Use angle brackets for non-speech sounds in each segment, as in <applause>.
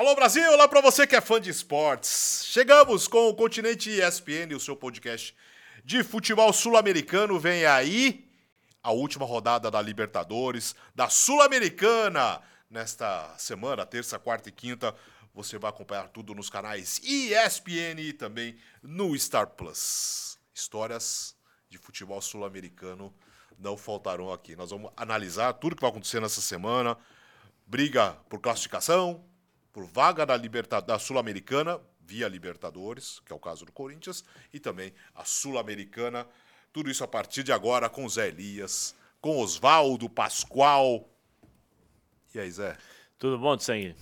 Alô Brasil, olá para você que é fã de esportes. Chegamos com o Continente ESPN, o seu podcast de futebol sul-americano. Vem aí a última rodada da Libertadores, da Sul-Americana. Nesta semana, terça, quarta e quinta, você vai acompanhar tudo nos canais ESPN e também no Star Plus. Histórias de futebol sul-americano não faltarão aqui. Nós vamos analisar tudo que vai acontecer nessa semana. Briga por classificação, por vaga da, da Sul-Americana, via Libertadores, que é o caso do Corinthians, e também a Sul-Americana. Tudo isso a partir de agora com Zé Elias, com Oswaldo Pascoal. E aí, Zé? Tudo bom, Sangue?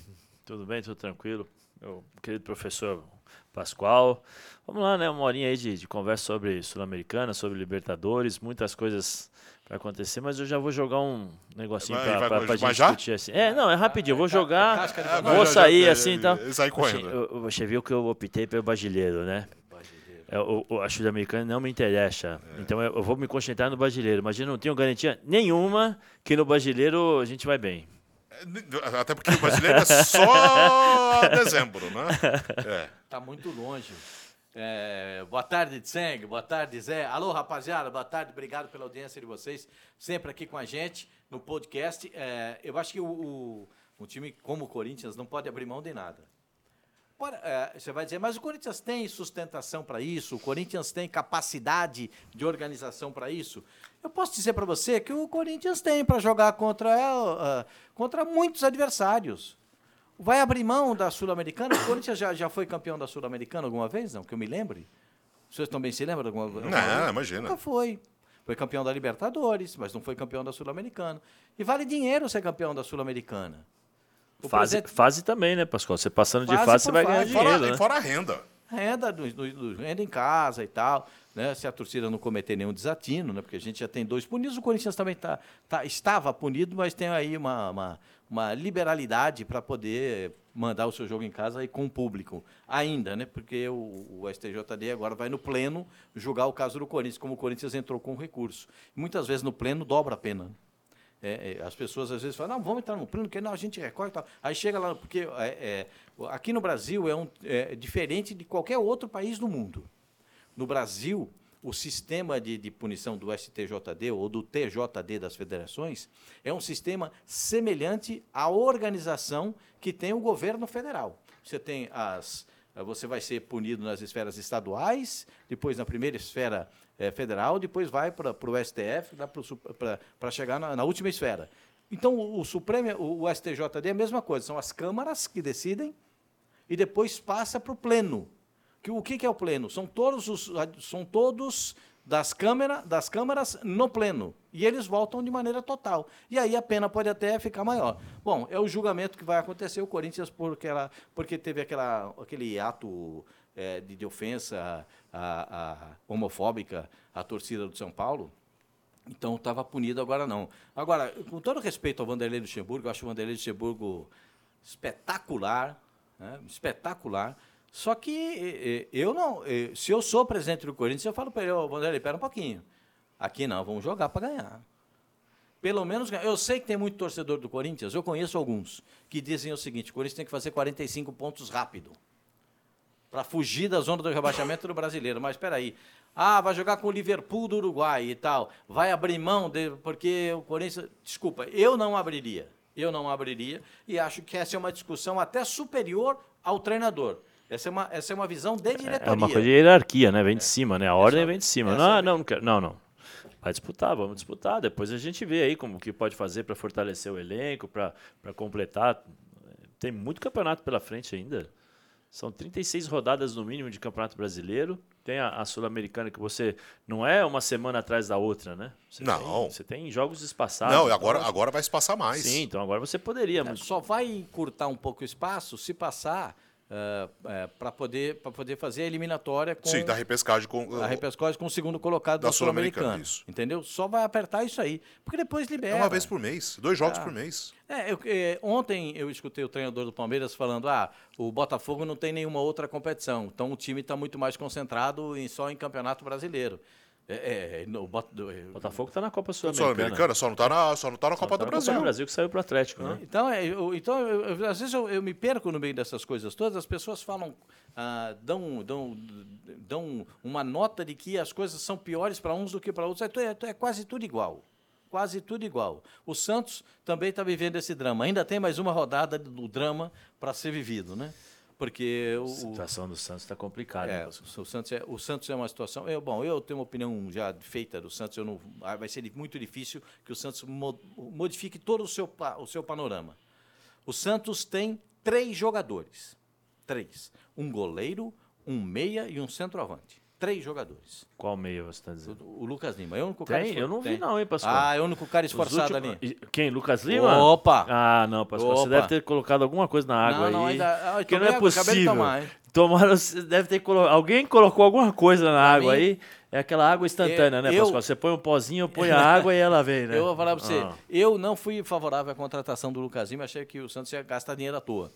Tudo bem, tudo tranquilo? Meu querido professor Pascoal. Vamos lá, né? Uma horinha aí de, de conversa sobre Sul-Americana, sobre Libertadores, muitas coisas para acontecer, mas eu já vou jogar um negocinho para a gente já? discutir assim. É, não, é rapidinho, eu vou jogar, é, vou sair já, assim então. Sair correndo. Você viu que eu optei pelo brasileiro, né? É, o, o, a sul-americana não me interessa. É. Então eu, eu, vou me concentrar no brasileiro. Mas eu não tenho garantia nenhuma que no brasileiro a gente vai bem. É, até porque o brasileiro é só <laughs> dezembro, né? É. Tá muito longe. É, boa tarde, Tseng. Boa tarde, Zé. Alô, rapaziada. Boa tarde. Obrigado pela audiência de vocês. Sempre aqui com a gente no podcast. É, eu acho que o, o, um time como o Corinthians não pode abrir mão de nada. É, você vai dizer, mas o Corinthians tem sustentação para isso? O Corinthians tem capacidade de organização para isso? Eu posso dizer para você que o Corinthians tem para jogar contra, uh, contra muitos adversários. Vai abrir mão da Sul-Americana? O Corinthians já, já foi campeão da Sul-Americana alguma vez? Não, que eu me lembre. Vocês também se lembram? Alguma, alguma não, vez? imagina. Nunca foi. Foi campeão da Libertadores, mas não foi campeão da Sul-Americana. E vale dinheiro ser campeão da Sul-Americana. Fase, fase também, né, Pascoal? Você passando de fase, você vai ganhar dinheiro. Fora, né? fora a renda. Renda, do, do, do, renda em casa e tal né, se a torcida não cometer nenhum desatino, né, porque a gente já tem dois punidos, o Corinthians também tá, tá estava punido, mas tem aí uma, uma, uma liberalidade para poder mandar o seu jogo em casa e com o público ainda, né? Porque o, o, STJD agora vai no pleno julgar o caso do Corinthians, como o Corinthians entrou com recurso. Muitas vezes no pleno dobra a pena. É, é, as pessoas às vezes falam, não, vamos entrar no pleno, porque não, a gente recorre e tal. Aí chega lá, porque é, é aqui no Brasil é, um, é diferente de qualquer outro país do mundo. No Brasil, o sistema de, de, punição do STJD ou do TJD das federações é um sistema semelhante à organização que tem o governo federal. Você tem as você vai ser punido nas esferas estaduais, depois na primeira esfera é, federal, depois vai para o STF, para chegar na, na, última esfera. Então, o, o Supremo, o, o STJD é a mesma coisa, são as câmaras que decidem e depois passa para o pleno, que o que, é o pleno? São todos os são todos das, câmera, das câmaras no pleno. E eles voltam de maneira total. E aí a pena pode até ficar maior. Bom, é o julgamento que vai acontecer. O Corinthians, porque, ela, porque teve aquela, aquele ato é, de, de, ofensa a, a, homofóbica à torcida do São Paulo. Então estava punido, agora não. Agora, com todo respeito ao Vanderlei Luxemburgo, eu acho o Vanderlei Luxemburgo espetacular, né? espetacular. Só que eu não. Se eu sou presidente do Corinthians, eu falo para ele, ô Vanderlei, um pouquinho. Aqui não, vamos jogar para ganhar. Pelo menos, eu sei que tem muito torcedor do Corinthians, eu conheço alguns, que dizem o seguinte: o Corinthians tem que fazer 45 pontos rápido. Para fugir da zona do rebaixamento do brasileiro. Mas espera aí. Ah, vai jogar com o Liverpool do Uruguai e tal. Vai abrir mão, de, porque o Corinthians. Desculpa, eu não abriria. Eu não abriria. E acho que essa é uma discussão até superior ao treinador. Essa é uma, essa é uma visão de diretoria. É uma coisa de hierarquia, né? Vem de é. cima, né? A ordem vem de cima. Não, é não, não, quero, não, não. Vai disputar, vamos disputar. Depois a gente vê aí como que pode fazer para fortalecer o elenco, para completar. Tem muito campeonato pela frente ainda. São 36 rodadas no mínimo de campeonato brasileiro. Tem a, a Sul-Americana que você não é uma semana atrás da outra, né? Você não. Tem, você tem jogos espaçados. Não, agora, então, agora vai se passar mais. Sim, então agora você poderia. É, mas... Só vai encurtar um pouco o espaço se passar Uh, eh, é, para poder, poder fazer a eliminatória com. Sim, da repescagem com. A repescagem com o segundo colocado da, da Sul-Americana. Sul entendeu? Só vai apertar isso aí. Porque depois libera. É uma vez por mês, dois jogos ah. por mês. É, eu, é, ontem eu escutei o treinador do Palmeiras falando: ah, o Botafogo não tem nenhuma outra competição. Então o time está muito mais concentrado em, só em campeonato brasileiro. É, é, no, Bot- do- é, Botafogo tá na Copa Sul-Americana, Sul-Americana. só não tá na, só não tá na Copa Tá do na Brasil. Copa do Brasil que saiu pro Atlético, né? Então, é, eu- então eu- eu- às vezes eu, me perco no meio dessas coisas todas, as pessoas falam, ah, dão, dão, dão uma nota de que as coisas são piores para uns do que para outros. É, é, é quase tudo igual. Quase tudo igual. O Santos também está vivendo esse drama. Ainda tem mais uma rodada do drama para ser vivido, né? Porque A o, o, situação do Santos tá complicada. é, né? o Santos é, o Santos é uma situação. Eu, bom, eu tenho uma opinião já feita do Santos. Eu não, ah, vai ser muito difícil que o Santos mo- modifique todo o seu, o seu panorama. O Santos tem três jogadores. Três. Um goleiro, um meia e um centroavante. Três jogadores. Qual meio você tá dizendo? O, o Lucas Lima. É o único Tem? cara esfor- Eu não vi tem. não, hein, Pascoal? Ah, é o único cara esforçado últimos- ali. Quem? Lucas Lima? Opa! Ah, não, Pascoal. Você Opa! deve ter colocado alguma coisa na água Não, não, aí. ainda- ah, Porque não é água, possível. tomar? Tomaram, você deve ter colo... Alguém colocou alguma coisa na água mim- aí. É aquela água instantânea, né, Eu- Pascoal? Você põe um pozinho, põe a água e ela vem, né? Eu vou falar para você, Ah. eu não fui favorável à contratação do Lucas Lima, achei que o Santos ia gastar dinheiro à toa.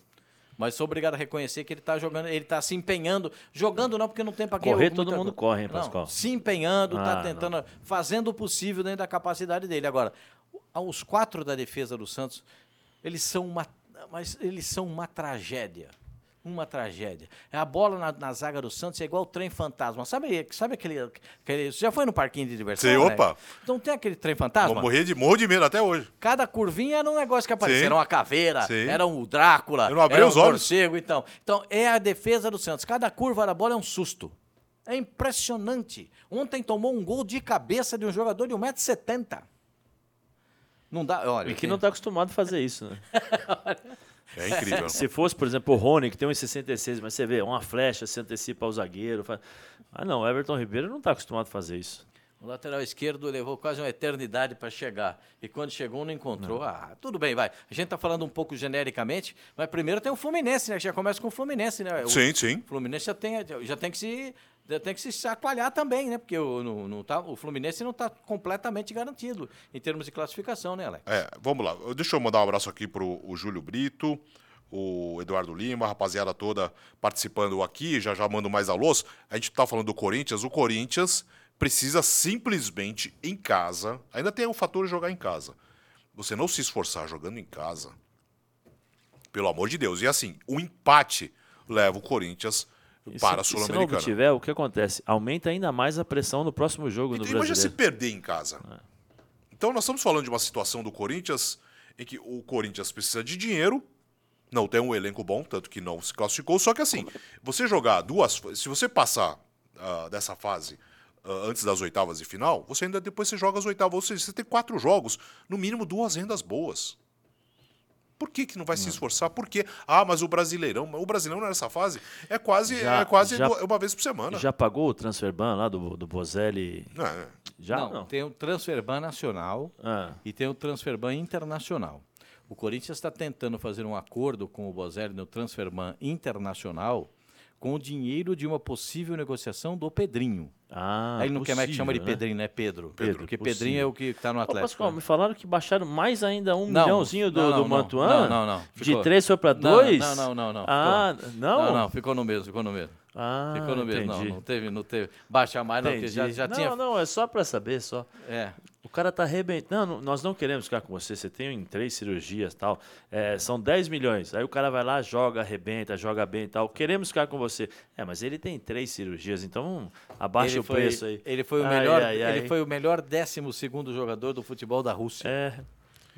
Mas sou obrigado a reconhecer que ele está jogando, ele está se empenhando, jogando não porque não tem para quem Correr todo mundo corre, hein, Não, Pascoal? se empenhando, está Ah, tentando, fazendo o possível dentro da capacidade dele. Agora, os quatro da defesa do Santos, eles são uma, mas eles são uma tragédia. Uma tragédia. É A bola na, na zaga do Santos é igual o trem fantasma. Sabe, sabe aquele, aquele. Você já foi no parquinho de diversão? Sei, né? opa. Então tem aquele trem Vou fantasma? morrer de, morro de medo até hoje. Cada curvinha era um negócio que aparecia. Sim. Era uma caveira, Sim. era um Drácula, Eu não abri era um os olhos. morcego, então. Então, é a defesa do Santos. Cada curva da bola é um susto. É impressionante. Ontem tomou um gol de cabeça de um jogador de 1,70m. Não dá, olha. E que não tá acostumado a fazer isso, né? <laughs> É incrível. Se fosse, por exemplo, o Rony, que tem 1,66, mas você vê, uma flecha se antecipa ao zagueiro. faz- Ah, não, o Everton Ribeiro não tá acostumado a fazer isso. O lateral esquerdo levou quase uma eternidade para chegar. E quando chegou, não encontrou. Ah, tudo bem, vai. A gente está falando um pouco genericamente, mas primeiro tem o Fluminense, né? Já começa com o Fluminense, né? O Sim, sim. Fluminense já tem, já tem que se. Tem que se chacoalhar também, né? Porque o, não, tá, o Fluminense não está completamente garantido em termos de classificação, né, Alex? É, vamos lá. Deixa eu mandar um abraço aqui pro o Júlio Brito, o Eduardo Lima, a rapaziada toda participando aqui. Já já mando mais alôs. A gente tá falando do Corinthians. O Corinthians precisa simplesmente em casa. Ainda tem o fator de jogar em casa. Você não se esforçar jogando em casa. Pelo amor de Deus. E assim, o empate leva o Corinthians E para a se, se não Sul-Americana. obtiver, o que acontece? Aumenta ainda mais a pressão no próximo jogo do Então, imagina se brasileiro. perder em casa. Então nós estamos falando de uma situação do Corinthians em que o Corinthians precisa de dinheiro, não tem um elenco bom, tanto que não se classificou. Só que assim, você jogar duas. Se você passar ah, dessa fase ah, antes das oitavas de final, você ainda depois você joga as oitavas. Ou seja, você tem quatro jogos, no mínimo duas rendas boas. Por que, que não vai se esforçar? Por quê? Ah, mas o Brasileirão. O Brasileirão nessa fase é quase, Já- é quase já- uma vez por semana. Já pagou o transfer ban lá do, do Bozelli? É. Já? não, Não. tem o Transferban nacional Ah, e tem o Transferban internacional. O Corinthians está tentando fazer um acordo com o Bozelli no Transferban internacional com o dinheiro de uma possível negociação do Pedrinho. ah, Aí ele não quer mais que chama de possível, né? Pedrinho, né? Pedro. Pedro, Porque possível. Pedrinho é o que está no Ô, Atlético. Pascoal, né? me falaram que baixaram mais ainda um Não, milhãozinho do, não, não, do não. Mantuan? Não, não, não. De Ficou- três foi para Não, dois? não, não, não, não. Ah, não? Não, não, ficou no mesmo, ficou no mesmo. Ah, ficou no mesmo. Não, entendi. não teve, não teve. Baixa mais, não, porque Entendi. já, já não, tinha. não, é só para saber, só. É. O cara tá arrebentando. Não, nós não queremos ficar com você. Você tem em três cirurgias e tal. É, são 10 milhões. Aí o cara vai lá, joga, arrebenta, joga bem e tal. Queremos ficar com você. É, mas ele tem três cirurgias, então abaixa ele o foi, preço aí. Ele foi o Ai, melhor, ai, ai. ele foi o melhor 12 segundo jogador do futebol da Rússia. É.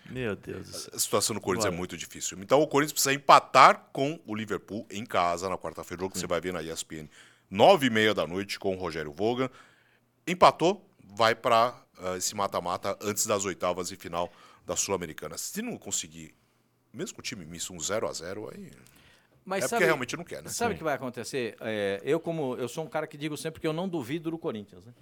Meu Deus do céu. A situação do Corinthians é Bora. muito difícil. Então o Corinthians precisa empatar com o Liverpool em casa na quarta-feira, jogo que você vai ver na ESPN. Nove e meia da noite com o Rogério Vogan. Empatou, vai para esse mata-mata antes das oitavas e final da Sul-Americana. Se não conseguir, mesmo com o time misto, um 0 a 0 aí Mas é porque realmente não quer, né? Sabe o que vai acontecer? É, eu, como eu sou um cara que digo sempre que eu não duvido do Corinthians, né?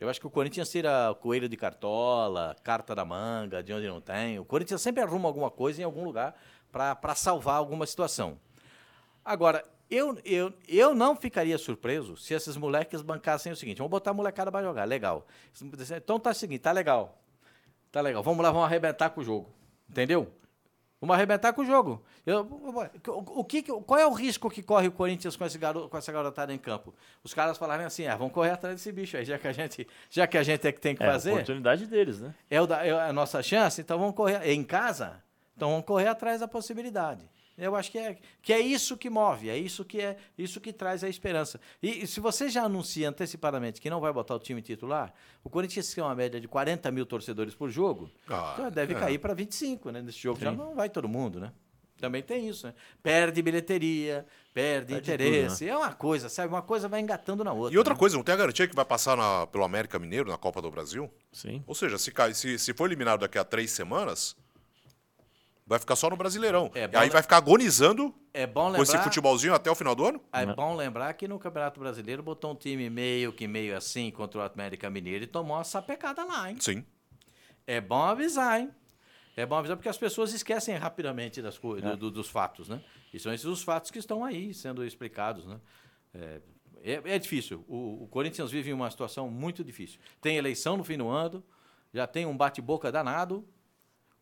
Eu acho que o Corinthians tira coelho de cartola, carta da manga, de onde não tem. O Corinthians sempre arruma alguma coisa em algum lugar para salvar alguma situação. Agora, eu, eu, eu não ficaria surpreso se esses moleques bancassem o seguinte: vamos botar a molecada para jogar, legal. Então tá o seguinte, tá legal. Tá legal, vamos lá, vamos arrebentar com o jogo. Entendeu? Vamos arrebentar com o jogo. Eu, o, o que, qual é o risco que corre o Corinthians com, esse com essa garotada em campo? Os caras falarem assim, ah, vamos correr atrás desse bicho aí, já que a gente, já que a gente é que tem que É a fazer. oportunidade deles, né? É, o da- é a nossa chance, então vamos correr. Em casa, então vamos correr atrás da possibilidade. Eu acho que é, que é isso que move, é isso que é isso que traz a esperança. E, e se você já anuncia antecipadamente que não vai botar o time titular, o Corinthians tem uma média de 40 mil torcedores por jogo, Ah, então deve é. cair para 25, né? Nesse jogo já Sim. não vai todo mundo, né? Também tem isso, né? Perde bilheteria, perde, Perde interesse. É uma coisa, sabe? Uma coisa vai engatando na outra. E outra né? coisa, não tem a garantia que vai passar na- pelo América Mineiro na Copa do Brasil? Sim. Ou seja, se, cai- se, se for eliminado daqui a três semanas, vai ficar só no Brasileirão. É e aí vai ficar agonizando É bom com esse lembrar. futebolzinho até o final do ano? É Não. bom lembrar que no Campeonato Brasileiro botou um time meio que meio assim contra o América Mineiro e tomou uma sapecada lá, hein? Sim. É bom avisar, hein? É bom avisar porque as pessoas esquecem rapidamente das do- do- dos fatos, né? E são esses os fatos que estão aí sendo explicados, né? É, é- é difícil. O, o Corinthians vive uma situação muito difícil. Tem eleição no fim do ano, já tem um bate-boca danado.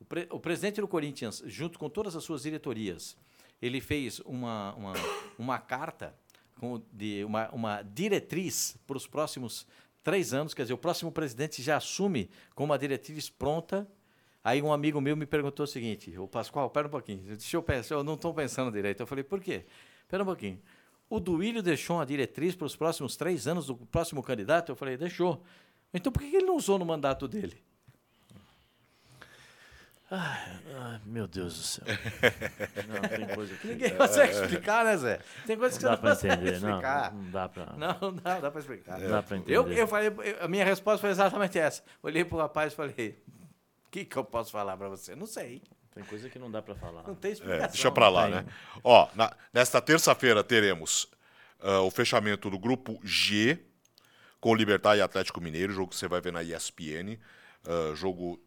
O, pre- o presidente do Corinthians, junto com todas as suas diretorias, ele fez uma, uma, uma carta com, de uma, uma diretriz para os próximos três anos. Quer dizer, o próximo presidente já assume com uma diretriz pronta. Aí um amigo meu me perguntou o seguinte: Ô Pascoal, pera um pouquinho, deixa eu pensar, eu não estou pensando direito. Eu falei, por quê? Pera um pouquinho. O Duílio deixou uma diretriz para os próximos três anos do próximo candidato? Eu falei, deixou. Então por que ele não usou no mandato dele? Ai, meu Deus do céu. <laughs> Não, tem coisa que Ninguém consegue explicar, né, Zé? Tem coisas que não você dá não pra consegue entender. Não, explicar. não dá pra. Não, não dá, dá para explicar. Não dá pra entender. Eu, eu falei, eu- a minha resposta foi exatamente essa. Olhei pro rapaz e falei: O que, que eu posso falar para você? Não sei. Tem coisa que não dá pra falar. Não tem explicação. É, deixa pra lá, né? Ó, na- nesta terça-feira teremos ah, o fechamento do grupo G com Libertar e Atlético Mineiro, jogo que você vai ver na ESPN. ah, jogo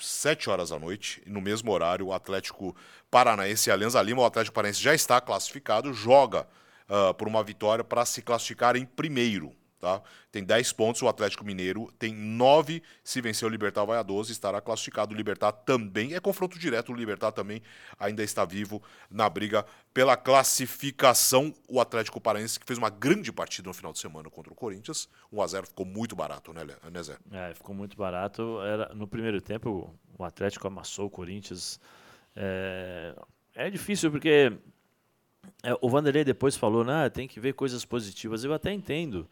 7 horas da noite, no mesmo horário, o Atlético Paranaense e a Alianza Lima. O Atlético Paranaense já está classificado, joga ah, por uma vitória para se classificar em primeiro. Tá? Tem 10 pontos, o Atlético Mineiro tem 9. Se vencer o Libertar, vai a 12, estará classificado. O Libertar também é confronto direto. O Libertar também ainda está vivo na briga pela classificação. O Atlético Paranaense, que fez uma grande partida no final de semana contra o Corinthians. 1x0 ficou muito barato, né, né Zé? É, ficou muito barato. Era, no primeiro tempo, o Atlético amassou o Corinthians. É, é difícil porque é, o Vanderlei depois falou, né, tem que ver coisas positivas. Eu até entendo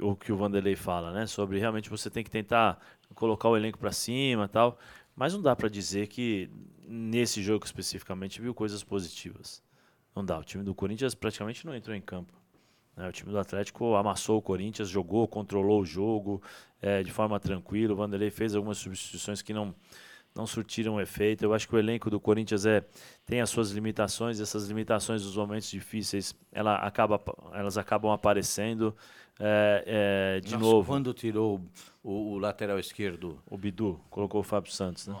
o que o Vanderlei fala, né, sobre realmente você tem que tentar colocar o elenco para cima, tal. Mas não dá para dizer que nesse jogo especificamente viu coisas positivas. Não dá. O time do Corinthians praticamente não entrou em campo. né? O time do Atlético amassou o Corinthians, jogou, controlou o jogo eh, de forma tranquila. O Vanderlei fez algumas substituições que não, não surtiram efeito. Eu acho que o elenco do Corinthians é, tem as suas limitações. Essas limitações dos momentos difíceis ela acaba, elas acabam aparecendo. Eh, eh, de Nossa, novo, Quando tirou o, o lateral esquerdo, o Bidu colocou o Fábio Santos. Né?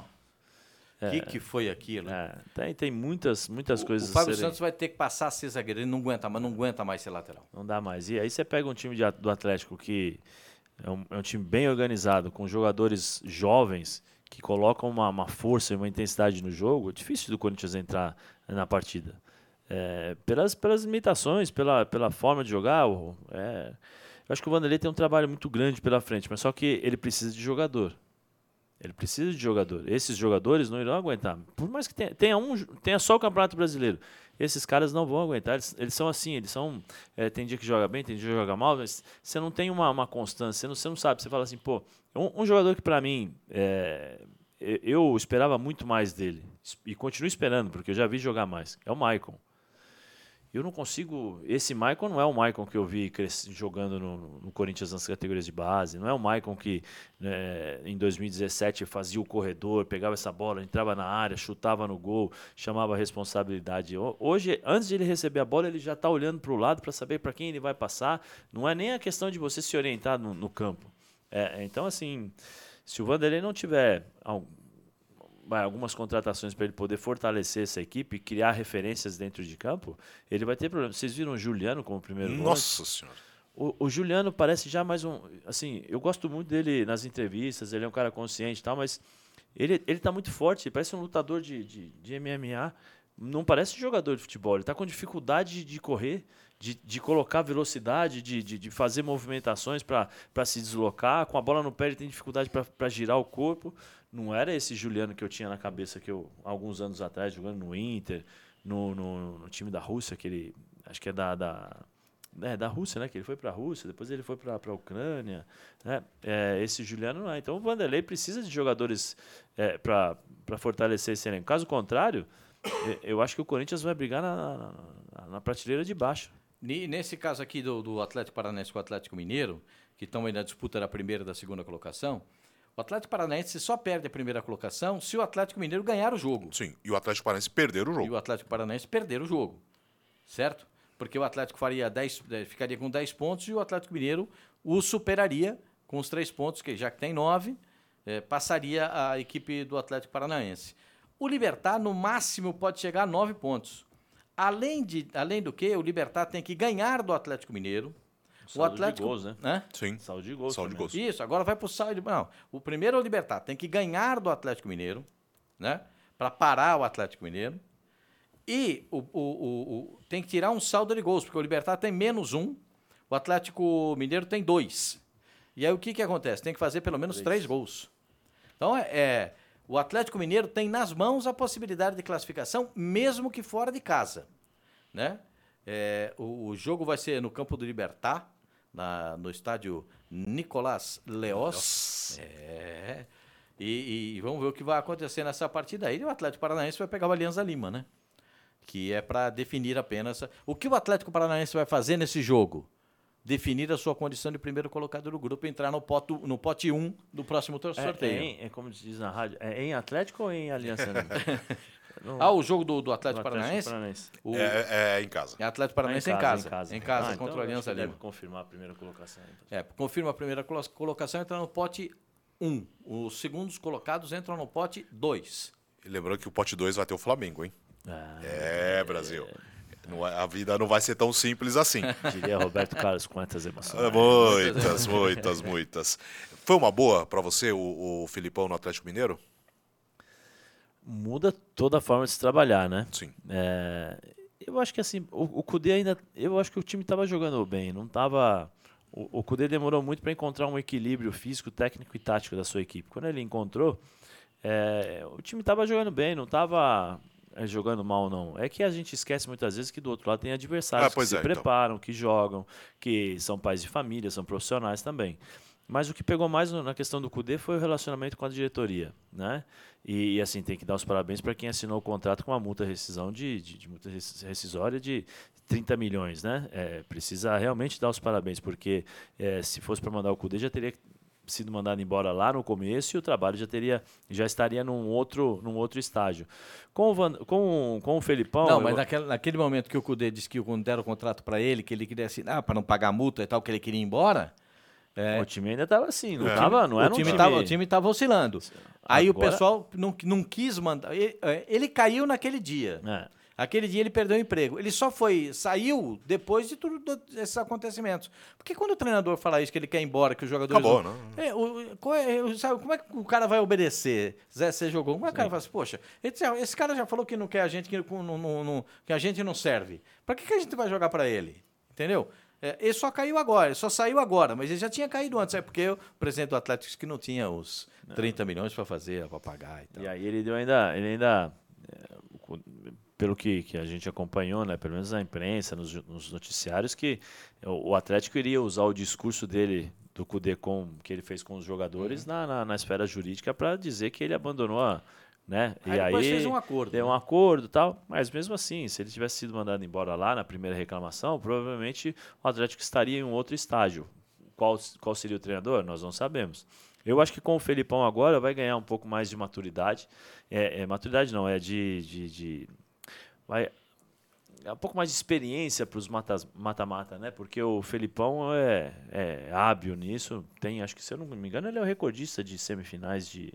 o que, que foi aquilo? É, tem, tem muitas, muitas o, coisas o Fábio serem- Santos vai ter que passar a ser zagueiro. Ele não aguenta, mas não aguenta mais ser lateral. Não dá mais. E aí você pega um time de do Atlético que é um, é um time bem organizado, com jogadores jovens que colocam uma, uma força e uma intensidade no jogo. É difícil do Corinthians entrar na partida. É, pelas, pelas limitações, pela, pela forma de jogar. é, acho que o Vanderlei tem um trabalho muito grande pela frente, mas só que ele precisa de jogador. Ele precisa de jogador. Esses jogadores não irão aguentar. Por mais que tenha, tenha, um, tenha só o Campeonato Brasileiro, esses caras não vão aguentar. Eles, eles são assim, eles são. é, tem dia que joga bem, tem dia que joga mal, mas você não tem uma, uma constância, você não, você não sabe. Você fala assim, pô, um, um jogador que pra mim. é, eu esperava muito mais dele. E continuo esperando, porque eu já vi jogar mais. É o Maicon. Eu não consigo. Esse Maicon não é o Maicon que eu vi jogando no, no Corinthians nas categorias de base. Não é o Maicon que né, em 2017 fazia o corredor, pegava essa bola, entrava na área, chutava no gol, chamava a responsabilidade. Ho- Hoje, antes de ele receber a bola, ele já está olhando para o lado para saber para quem ele vai passar. Não é nem a questão de você se orientar no, no campo. É, então, assim, se o Vanderlei não tiver algumas contratações para ele poder fortalecer essa equipe, criar referências dentro de campo, ele vai ter problema. Vocês viram o Juliano como primeiro volante? Nossa senhora. O, o Juliano parece já mais um. Assim, eu gosto muito dele nas entrevistas, ele é um cara consciente e tal, mas Ele, ele tá muito forte, ele parece um lutador de, de, de MMA. Não parece jogador de futebol. Ele tá com dificuldade de correr, de, de colocar velocidade, de, de, de fazer movimentações para se deslocar. Com a bola no pé, ele tem dificuldade para girar o corpo. Não era esse Juliano que eu tinha na cabeça que eu, alguns anos atrás, jogando no Inter, no, no, no time da Rússia, que ele. Acho que é da, da é, da Rússia, né? Que ele foi para a Rússia, depois ele foi para a Ucrânia. Né? É, esse Juliano não é. Então o Vanderlei precisa de jogadores é, para fortalecer esse elenco. Caso contrário, eu acho que o Corinthians vai brigar na, na, na prateleira de baixo. Nesse caso aqui do, do Atlético Paranaense com o Atlético Mineiro, que estão aí na disputa da primeira e da segunda colocação, o Atlético Paranaense só perde a primeira colocação se o Atlético Mineiro ganhar o jogo. Sim, e o Atlético Paranaense perder o jogo. E o Atlético Paranaense perder o jogo. Certo? porque o Atlético faria 10, eh, ficaria com 10 pontos e o Atlético Mineiro o superaria com os três pontos, que já que tem 9, é, passaria a equipe do Atlético Paranaense. O Libertar, no máximo, pode chegar a 9 pontos. Além, de, além do que, o Libertar tem que ganhar do Atlético Mineiro. Saldo o Atlético, de gols, né? Hã? Sim. Saldo de gols. Saldo de gols. Isso, agora vai para o saldo de... Não, o primeiro é o Libertar. Tem que ganhar do Atlético Mineiro, né? Para parar o Atlético Mineiro. E o, o, o, tem que tirar um saldo de gols, porque o Libertar tem menos um, o Atlético Mineiro tem dois. E aí o que, que acontece? Tem que fazer pelo menos três, três gols. Então é, é, o Atlético Mineiro tem nas mãos a possibilidade de classificação, mesmo que fora de casa. Né? É, o, o, jogo vai ser no campo do Libertar, na, no estádio Nicolás Leós. É, e, e, vamos ver o que vai acontecer nessa partida aí. E o Atlético Paranaense vai pegar o Alianza Lima, né? que é para definir apenas. O que o Atlético Paranaense vai fazer nesse jogo? Definir a sua condição de primeiro colocado do grupo e entrar no, pote no pote 1 do próximo é, sorteio. É, em, é como diz na rádio, é em Atlético ou em Aliança? <laughs> Ah, o jogo do, do Atlético, Paranaense? Paranaense. O... É, é, em casa. É Atlético Paranaense é em, casa, em casa. Em casa, ah, contra então o Aliança Lima. Deve confirmar a primeira colocação. Então. É, confirma a primeira colocação e entra no pote 1. Os segundos colocados entram no pote 2. E lembrando que o pote 2 vai ter o Flamengo, hein? Ah, é, Brasil. Não, a vida não vai ser tão simples assim. <laughs> Diria Roberto Carlos, quantas emoções. É, muitas, muitas, muitas. Foi uma boa para você o, o Filipão no Atlético Mineiro? Muda toda a forma de se trabalhar, né? Sim. É, eu acho que assim, o, o ainda. Eu acho que o time estava jogando bem, não estava. O, o demorou muito para encontrar um equilíbrio físico, técnico e tático da sua equipe. Quando ele encontrou, é, o time estava jogando bem, não estava é jogando mal não. É que a gente esquece muitas vezes que do outro lado tem adversários ah, que se é, então. preparam, então. que jogam, que são pais de família, são profissionais também. Mas o que pegou mais na questão do CUDE foi o relacionamento com a diretoria, né? E, e assim, tem que dar os parabéns para quem assinou o contrato com uma multa rescisão de, de, de multa rescisória de 30 milhões, né? É, precisa realmente dar os parabéns, porque é, se fosse para mandar o CUDE já teria sido mandado embora lá no começo e o trabalho já teria já estaria num outro num outro estágio com o Van, com, com o Felipão não mas eu... naquele, naquele momento que o Cudê disse que quando deram o contrato para ele que ele queria assinar para não pagar multa e tal que ele queria ir embora é, o time ainda estava assim não é. tava não era o time, um time... o time estava oscilando aí o pessoal não, não quis mandar ele, é, ele caiu naquele dia é. Aquele dia ele perdeu o emprego. Ele só foi, saiu depois de tudo esses acontecimentos. Porque quando o treinador fala isso, que ele quer ir embora, que os jogadores. Acabou, não. É, o, é, sabe, como é que o cara vai obedecer? Zé, você jogou. Como é que o cara fala assim, poxa, esse, esse, cara já falou que não quer a gente, que, não, não, não, que a gente não serve. Para que, que a gente vai jogar para ele? Entendeu? É, ele só caiu agora, ele só saiu agora, mas ele já tinha caído antes, é porque o presidente do Atlético que não tinha os 30 milhões para fazer, para pagar e tal. E aí ele deu ainda, ele ainda pelo que, que a gente acompanhou, né, pelo menos na imprensa, nos, nos noticiários, que o, o, Atlético iria usar o discurso dele, do Cudecom, que ele fez com os jogadores, uhum. na, na, na, esfera jurídica para dizer que ele abandonou a. Né? Aí e aí fez um acordo. Deu né? um acordo tal, mas mesmo assim, se ele tivesse sido mandado embora lá na primeira reclamação, provavelmente o Atlético estaria em um outro estágio. Qual, qual seria o treinador? Nós não sabemos. Eu acho que com o Felipão agora vai ganhar um pouco mais de maturidade. É, é maturidade não, é de, de, de vai é um pouco mais de experiência para os mata-mata, né? Porque o Felipão é, é hábil nisso. Tem, acho que se eu não me engano, ele é o recordista de semifinais de,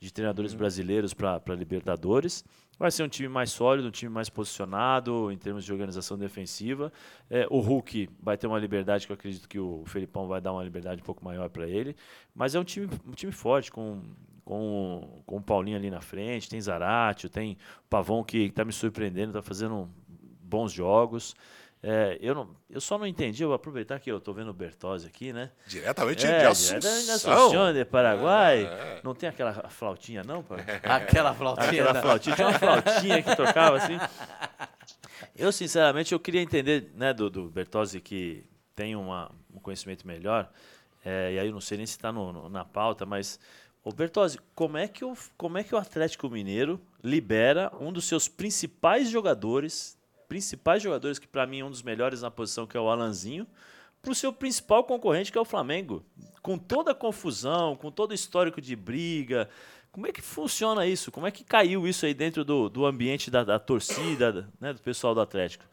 de treinadores brasileiros para Libertadores. Vai ser um time mais sólido, um time mais posicionado em termos de organização defensiva. É, o Hulk vai ter uma liberdade que eu acredito que o Felipão vai dar uma liberdade um pouco maior para ele. Mas é um time, um time forte, com, com, com o Paulinho ali na frente, tem Zaratio, tem o Pavão que está me surpreendendo, está fazendo bons jogos. É, eu, não, eu só não entendi, eu vou aproveitar que eu estou vendo o Bertozzi aqui, né? Diretamente é, de Assunção. Diretamente de Assunção, de Paraguai. É. Não tem aquela flautinha, não? Pô? <laughs> Aquela flautinha. Aquela flautinha. Tinha uma flautinha que tocava assim. Eu, sinceramente, eu queria entender né, do, do Bertozzi que tem uma, um conhecimento melhor, é, e aí eu não sei nem se está na pauta, mas Ô Bertozzi, como é, que o, como é que o Atlético Mineiro libera um dos seus principais jogadores principais jogadores, que para mim é um dos melhores na posição, que é o Alanzinho, para o seu principal concorrente, que é o Flamengo. Com toda a confusão, com todo o histórico de briga. Como é que funciona isso? Como é que caiu isso aí dentro do, do ambiente da, da torcida, né, do pessoal do Atlético?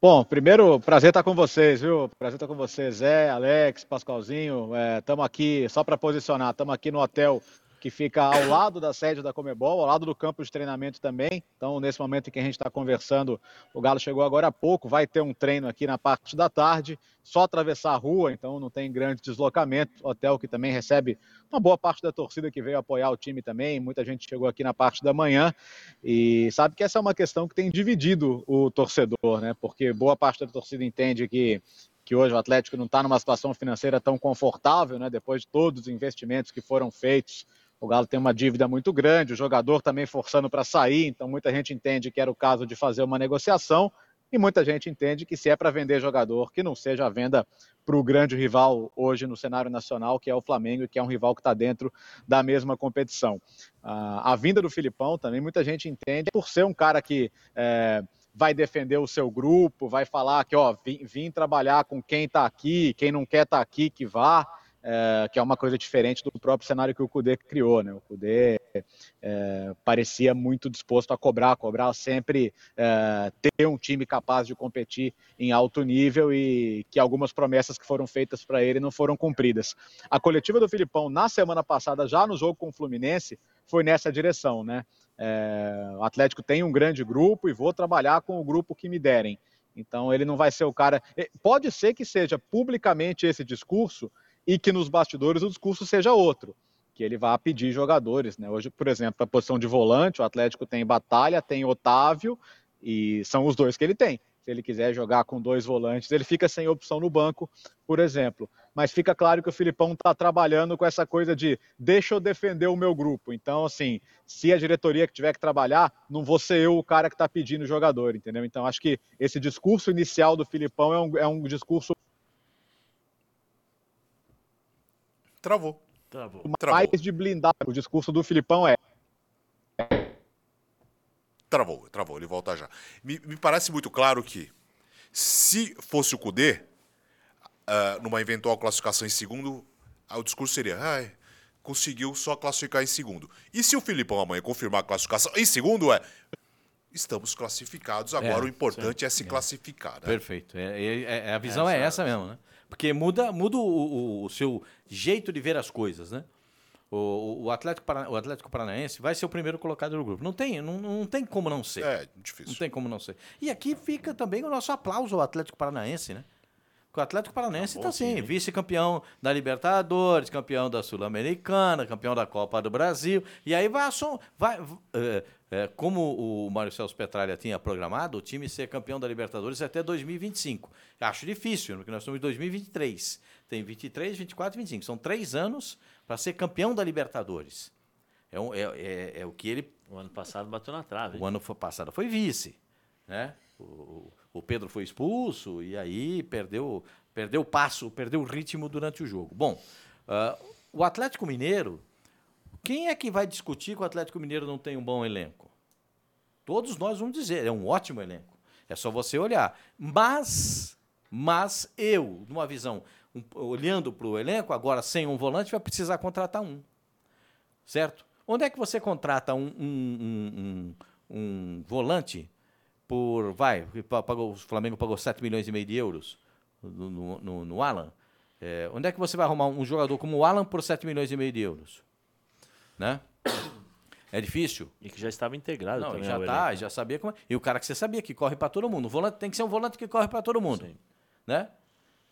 Bom, primeiro, prazer estar com vocês, viu? Prazer estar com vocês, Zé, Alex, Pascoalzinho. Estamos é, aqui, só para posicionar, estamos aqui no hotel que fica ao lado da sede da Comebol, ao lado do campo de treinamento também. Então, nesse momento em que a gente está conversando, o Galo chegou agora há pouco, vai ter um treino aqui na parte da tarde, só atravessar a rua, então não tem grande deslocamento. Hotel que também recebe uma boa parte da torcida que veio apoiar o time também. Muita gente chegou aqui na parte da manhã e sabe que essa é uma questão que tem dividido o torcedor, né? Porque boa parte da torcida entende que que hoje o Atlético não está numa situação financeira tão confortável, né? Depois de todos os investimentos que foram feitos o Galo tem uma dívida muito grande, o jogador também forçando para sair, então muita gente entende que era o caso de fazer uma negociação e muita gente entende que se é para vender jogador, que não seja a venda para o grande rival hoje no cenário nacional, que é o Flamengo, que é um rival que está dentro da mesma competição. a vinda do Filipão também muita gente entende por ser um cara que é, vai defender o seu grupo, vai falar que ó, vim, vim trabalhar com quem está aqui, quem não quer estar tá aqui, que vá é, que é uma coisa diferente do próprio cenário que o Cudê criou. Né? O Cudê é, parecia muito disposto a cobrar, cobrar sempre é, ter um time capaz de competir em alto nível e que algumas promessas que foram feitas para ele não foram cumpridas. A coletiva do Filipão na semana passada, já no jogo com o Fluminense, foi nessa direção. Né? É, o Atlético tem um grande grupo e vou trabalhar com o grupo que me derem. Então ele não vai ser o cara. Pode ser que seja publicamente esse discurso, e que nos bastidores o discurso seja outro, que ele vá pedir jogadores. Né? Hoje, por exemplo, a posição de volante, o Atlético tem Batalha, tem Otávio, e são os dois que ele tem. Se ele quiser jogar com dois volantes, ele fica sem opção no banco, por exemplo. Mas fica claro que o Filipão está trabalhando com essa coisa de deixa eu defender o meu grupo. Então, assim, se a diretoria que tiver que trabalhar, não vou ser eu o cara que está pedindo o jogador, entendeu? Então, acho que esse discurso inicial do Filipão é um, é um discurso Travou. Travou. Mais de blindar. O discurso do Filipão é. Travou, travou, ele volta já. Me, me parece muito claro que se fosse o Cudê, uh, numa eventual classificação em segundo, uh, o discurso seria: ah, conseguiu só classificar em segundo. E se o Filipão amanhã confirmar a classificação em segundo, é. Estamos classificados, agora é, o importante sim. é se é. classificar. Né? Perfeito. É, é, é a visão é essa mesmo, né? Porque muda, muda o, o, o seu jeito de ver as coisas, né? O, o, Atlético o Atlético Paranaense vai ser o primeiro colocado no grupo. Não tem, não, não tem como não ser. É, difícil. Não tem como não ser. E aqui fica também o nosso aplauso ao Atlético Paranaense, né? Porque o Atlético Paranaense está tá assim, vice-campeão da Libertadores, campeão da Sul-Americana, campeão da Copa do Brasil. E aí vai, vai é, é, como o Mário Celso Petralha tinha programado, o time ser campeão da Libertadores até 2025. Acho difícil, porque nós estamos em 2023. Tem 23, 24 e 25. São três anos para ser campeão da Libertadores. É, é, é, é, o que ele. O ano passado bateu na trave. O ano passado foi vice. Né? O, o Pedro foi expulso e aí perdeu, perdeu o passo, perdeu o ritmo durante o jogo. Bom, uh, o Atlético Mineiro, quem é que vai discutir que o Atlético Mineiro não tem um bom elenco? Todos nós vamos dizer, é um ótimo elenco. É só você olhar. Mas, mas eu, numa visão, um, olhando para o elenco, agora sem um volante, vai precisar contratar um. Certo? Onde é que você contrata um, um, um, um volante por. Vai, pagou, o Flamengo pagou 7 milhões e meio de euros no, no, no Alan. É, onde é que você vai arrumar um jogador como o Alan por 7 milhões e meio de euros? Né? É difícil. E que já estava integrado Não, também. já tá, já sabia como é. E o cara que você sabia que corre para todo mundo. O volante tem que ser um volante que corre para todo mundo, Sim. né?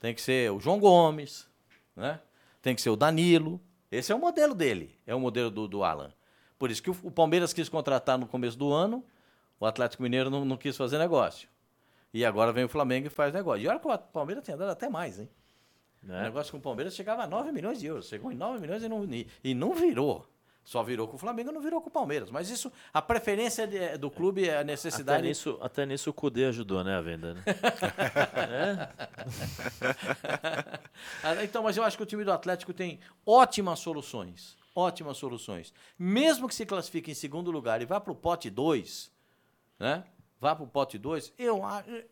Tem que ser o João Gomes, né? Tem que ser o Danilo. Esse é o modelo dele, é o modelo do, do Alan. Por isso que o, o Palmeiras quis contratar no começo do ano, o Atlético Mineiro não, não quis fazer negócio. E agora vem o Flamengo e faz negócio. E olha que o Palmeiras tem dado até mais, hein? O Né? negócio com o Palmeiras chegava a 9 milhões de euros. Chegou em 9 milhões e não, e, e não virou. Só virou com o Flamengo não virou com o Palmeiras. Mas isso, a preferência de- do clube é a Até necessidade. nisso, até nisso o Cudê ajudou, né, a venda, né? <laughs> Ah, Então, mas eu acho que o time do Atlético tem ótimas soluções. Ótimas soluções. Mesmo que se classifique em segundo lugar e vá para o pote 2, né? Vá para o pote 2, eu,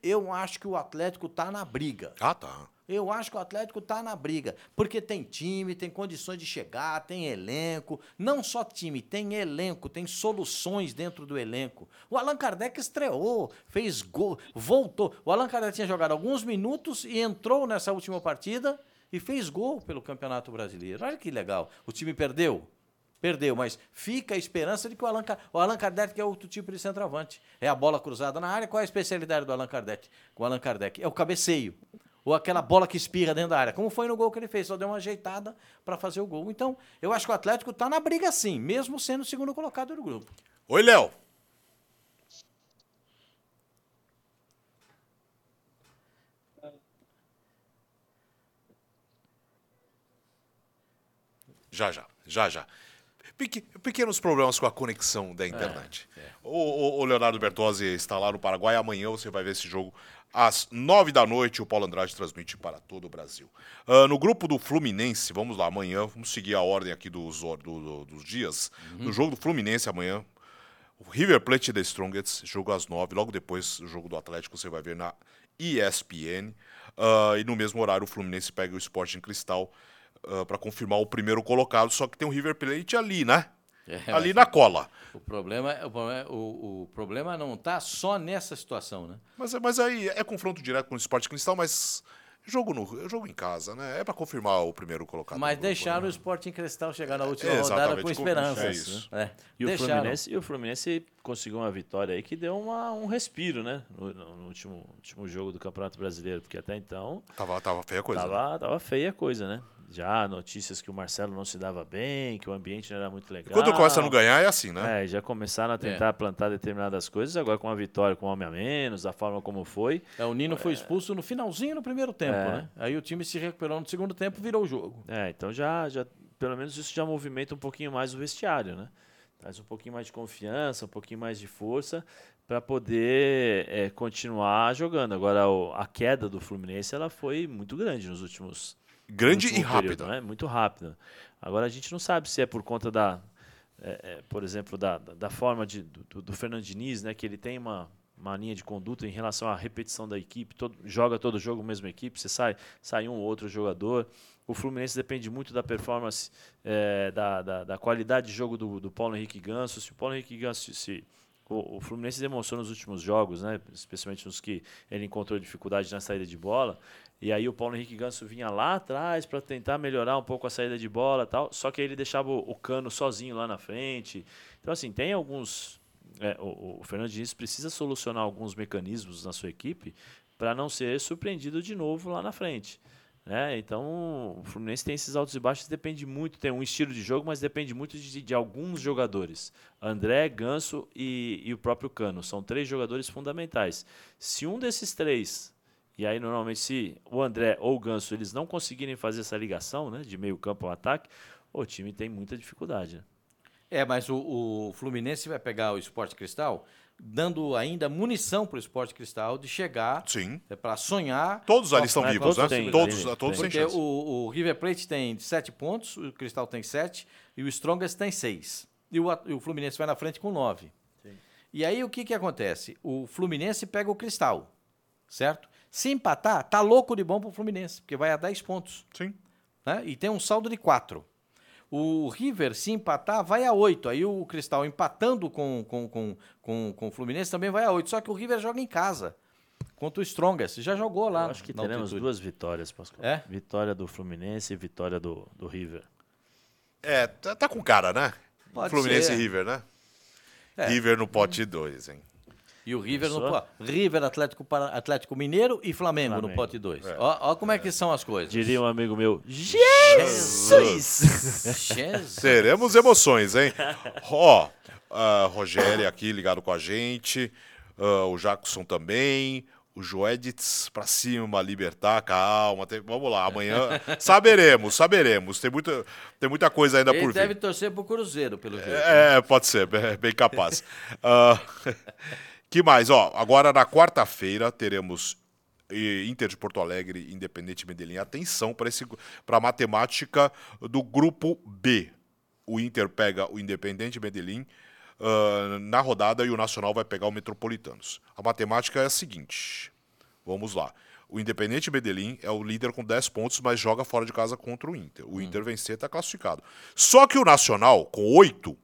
eu acho que o Atlético está na briga. Ah, tá. Eu acho que o Atlético está na briga, porque tem time, tem condições de chegar, tem elenco. Não só time, tem elenco, tem soluções dentro do elenco. O Allan Kardec estreou, fez gol, voltou. O Allan Kardec tinha jogado alguns minutos e entrou nessa última partida e fez gol pelo Campeonato Brasileiro. Olha que legal. O time perdeu? Perdeu, mas fica a esperança de que o Allan, o Allan Kardec é outro tipo de centroavante. É a bola cruzada na área. Qual é a especialidade do Allan Kardec? O Allan Kardec é o cabeceio. Ou aquela bola que espirra dentro da área. Como foi no gol que ele fez, só deu uma ajeitada para fazer o gol. Então, eu acho que o Atlético está na briga sim, mesmo sendo o segundo colocado do grupo. Oi, Léo. Já, já, já, já. Peque- pequenos problemas com a conexão da internet. O, o- o Leonardo Bertozzi está lá no Paraguai. Amanhã você vai ver esse jogo às nove da noite. O Paulo Andrade transmite para todo o Brasil. Ah, no grupo do Fluminense, vamos lá, amanhã, vamos seguir a ordem aqui dos, do- do- dos dias. No jogo do Fluminense amanhã, o River Plate e The Strongest, jogo às nove. Logo depois, o jogo do Atlético você vai ver na ESPN. Ah, e no mesmo horário, o Fluminense pega o Sporting Cristal para confirmar o primeiro colocado. Só que tem o River Plate ali, né? É, ali na cola. O problema, o problema, o, o problema não está só nessa situação, né? Mas, mas aí é confronto direto com o Sporting Cristal, mas jogo, no, jogo em casa, né? É para confirmar o primeiro colocado. Mas deixaram né? o Sporting Cristal chegar na última É, rodada com esperanças. é isso. né? É, E o. Fluminense, e o Fluminense conseguiu uma vitória aí que deu uma- um respiro, né? No, no último, último jogo do Campeonato Brasileiro, porque até então Tava, tava feia a coisa. né? tava, tava feia a coisa, né? Já notícias que o Marcelo não se dava bem, que o ambiente não era muito legal. Quando começa a não ganhar, é assim, né? É, já começaram a tentar plantar determinadas coisas, agora com a vitória com um homem a menos, da forma como foi. É, o Nino foi expulso no finalzinho do primeiro tempo, É. né? Aí o time se recuperou no segundo tempo e virou o jogo. É, então já, já, pelo menos isso já movimenta um pouquinho mais o vestiário, né? Traz um pouquinho mais de confiança, um pouquinho mais de força para poder é, continuar jogando. Agora, o- a queda do Fluminense ela foi muito grande nos últimos Grande e rápida. período, né? Muito rápida. Agora a gente não sabe se é por conta da, é, é, por exemplo, da, da da forma de, do, do Fernando Diniz, né? Que ele tem uma, uma linha de conduta em relação à repetição da equipe. Todo, joga todo jogo a mesma equipe, você sai, sai um ou outro jogador. O Fluminense depende muito da performance, é, da, da, da qualidade de jogo do, do Paulo Henrique Ganso. Se o Paulo Henrique Ganso se, o, o Fluminense demonstrou nos últimos jogos, né, especialmente nos que ele encontrou dificuldade na saída de bola, e aí o Paulo Henrique Ganso vinha lá atrás para tentar melhorar um pouco a saída de bola tal, só que aí ele deixava o, o Cano sozinho lá na frente. Então, assim, tem alguns. é, o, o Fernando Diniz precisa solucionar alguns mecanismos na sua equipe para não ser surpreendido de novo lá na frente. Né? Então, o Fluminense tem esses altos e baixos, depende muito, tem um estilo de jogo, mas depende muito de, de alguns jogadores. André, Ganso e, e o próprio Cano. São três jogadores fundamentais. Se um desses três, e aí normalmente se o André ou o Ganso eles não conseguirem fazer essa ligação né, de meio campo ao ataque, o time tem muita dificuldade. né? É, mas o, o Fluminense vai pegar o Esporte Cristal, dando ainda munição para o Esporte Cristal de chegar Sim. é, para sonhar. Todos ali estão vivos, todos né? todos tem, todos Porque chance. o, o River Plate tem sete pontos, o Cristal tem sete e o Strongest tem seis. E o, e o Fluminense vai na frente com nove. E aí o que, que acontece? O Fluminense pega o Cristal, certo? Se empatar, tá louco de bom para o Fluminense, porque vai a 10 pontos. Sim. né? E tem um saldo de 4. O River, se empatar, vai a 8. Aí o Cristal empatando com, com, com, com, com o Fluminense também vai a 8. Só que o River joga em casa. Contra o Strongest. Já jogou lá. Eu acho que teremos altitude. duas vitórias, Pascoal. É? Vitória do Fluminense e vitória do, do River. É, tá, tá com cara, né? Pode Fluminense ser. e River, né? É. River no pote 2, hein? E o River no Pensou? po- River, Atlético, Para- Atlético Mineiro e Flamengo, no Flamengo. pote 2. Ó, ó como é que são as coisas. Diria um amigo meu, Jesus! Jesus. <laughs> Teremos emoções, hein? Ó, a Rogério aqui ligado com a gente, ah, o Jackson também, o Joeditz pra cima, libertar, calma, tem- vamos lá, amanhã <laughs> saberemos, saberemos, tem muita, tem muita coisa ainda Ele por vir. deve torcer pro Cruzeiro, pelo jeito. É, pode ser, <laughs> é bem capaz. Ah, que mais? Ó, agora na quarta-feira teremos eh, Inter de Porto Alegre Independente Medellín. Atenção para esse para a matemática do grupo B. O Inter pega o Independente Medellín ah, na rodada e o Nacional vai pegar o Metropolitanos. A matemática é a seguinte. Vamos lá. O Independente Medellín é o líder com 10 pontos, mas joga fora de casa contra o Inter. O Inter vencer está classificado. Só que o Nacional, com 8,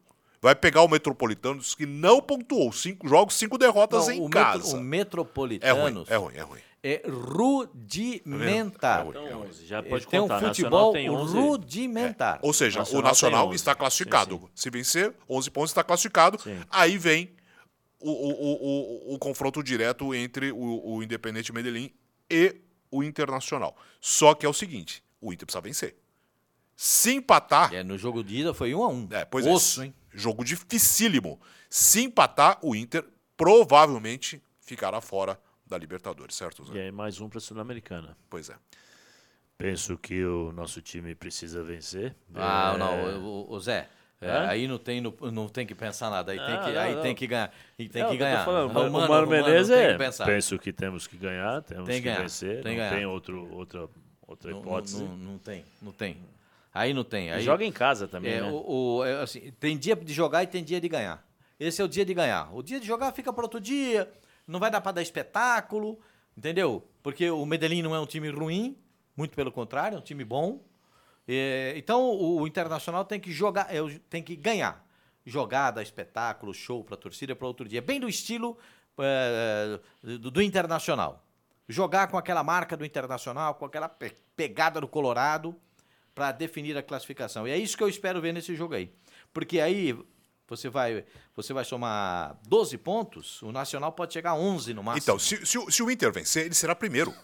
vai pegar o Metropolitanos, que não pontuou. Cinco jogos, cinco derrotas Não, em o, casa. metro, o É ruim, Metropolitanos é ruim, é ruim. é rudimentar. É ruim. Então, 11, já Ele pode tem um contar. futebol tem 11. rudimentar. Ou seja, Nacional o Nacional tem 11. está classificado. Sim, sim. Se vencer, 11 pontos está classificado. Sim. Aí vem o, o, o, o, o confronto direto entre o, o Independente Medellín e o Internacional. Só que é o seguinte, o Inter precisa vencer. Se empatar, É, no jogo de ida foi um a um. É, pois Osso, é. hein? Jogo dificílimo. Se empatar, o Inter provavelmente ficará fora da Libertadores, certo, Zé? E aí mais um para a Sul-Americana. Pois é. Penso que o nosso time precisa vencer. Ah, É, não, o, o Zé. é, aí não tem, no- não tem que pensar nada. Aí, tem, Ah, que, não, aí não. tem que ganhar. E tem É, que ganhar. falando, o Mano Romano, Menezes tem é. que. Penso que temos que ganhar, temos Tem que que ganhar, vencer. tem não ganhar. tem outro, outra, outra Não, hipótese. não, não tem, não tem. Aí não tem. Aí, Joga em casa também, é, né? o, o- é, assim, tem dia de jogar e tem dia de ganhar. Esse é o dia de ganhar. O dia de jogar fica para outro dia. Não vai dar para dar espetáculo, entendeu? Porque o Medellín não é um time ruim, muito pelo contrário, é um time bom. É, então o, o Internacional tem que jogar, é, tem que ganhar. Jogar, dar espetáculo, show para a torcida para outro dia. Bem do estilo é, do, do Internacional. Jogar com aquela marca do Internacional, com aquela pe- pegada do Colorado para definir a classificação. E é isso que eu espero ver nesse jogo aí. Porque aí você vai, você vai somar 12 pontos, o Nacional pode chegar a 11 no máximo. Então, se, se o- se o Inter vencer, ele será primeiro.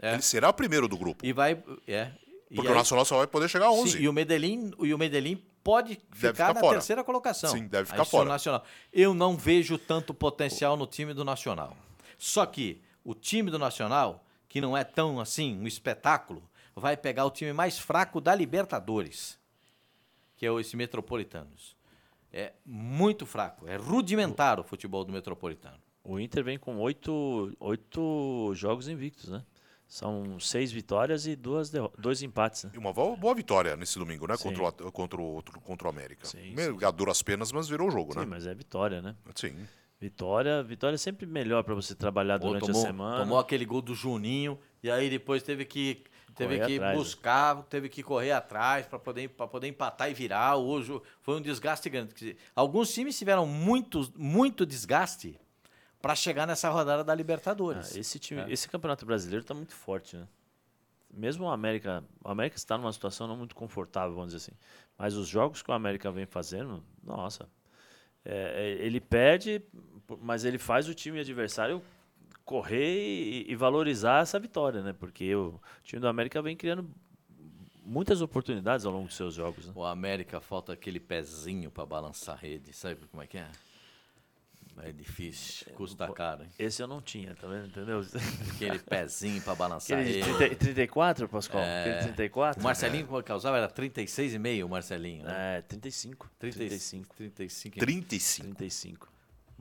É. Ele será primeiro do grupo. E vai. É, Porque aí- o Nacional só vai poder chegar a 11. Sim, e o Medellín, e o Medellín pode ficar, ficar na fora. terceira colocação. Sim, deve ficar fora. Nacional. Eu não vejo tanto potencial no time do Nacional. Só que o time do Nacional, que não é tão assim um espetáculo, vai pegar o time mais fraco da Libertadores, que é o- esse Metropolitanos. É muito fraco, é rudimentar o futebol do Metropolitano. O Inter vem com oito, oito jogos invictos, né? São seis vitórias e duas dois empates, né? E uma boa, boa vitória nesse domingo, né? Sim. Contra o, contra, o, outro- contra o América. Sim, Meio A duras penas, mas virou o jogo, Sim, né? mas é vitória, né? Sim. Vitória, vitória é sempre melhor para você trabalhar Pô, durante tomou, a semana. tomou aquele gol do Juninho e aí depois teve que teve Correr que atrás, né? buscar, teve que correr atrás para poder poder empatar e virar. Hoje foi um desgaste grande. Dizer, alguns times tiveram muito muito desgaste para chegar nessa rodada da Ah, Libertadores. esse time, É. esse campeonato brasileiro está muito forte, né? Mesmo o América, o América está numa situação não muito confortável, vamos dizer assim. Mas os jogos que o América vem fazendo, nossa, é, é, ele perde, mas ele faz o time adversário correr e, e valorizar essa vitória, né? Porque o time do América vem criando muitas oportunidades ao longo dos seus jogos. Né? O América falta aquele pezinho para balançar a rede, sabe como é que é? É difícil, custa caro, hein? Esse eu não tinha, tá vendo? Entendeu? <laughs> Aquele pezinho para balançar a Aquele de rede. 30, 34, Pascoal? É. Aquele 34? O Marcelinho que causava era 36,5 o Marcelinho, né? É, 35. 35. 35. 35. 35. 35.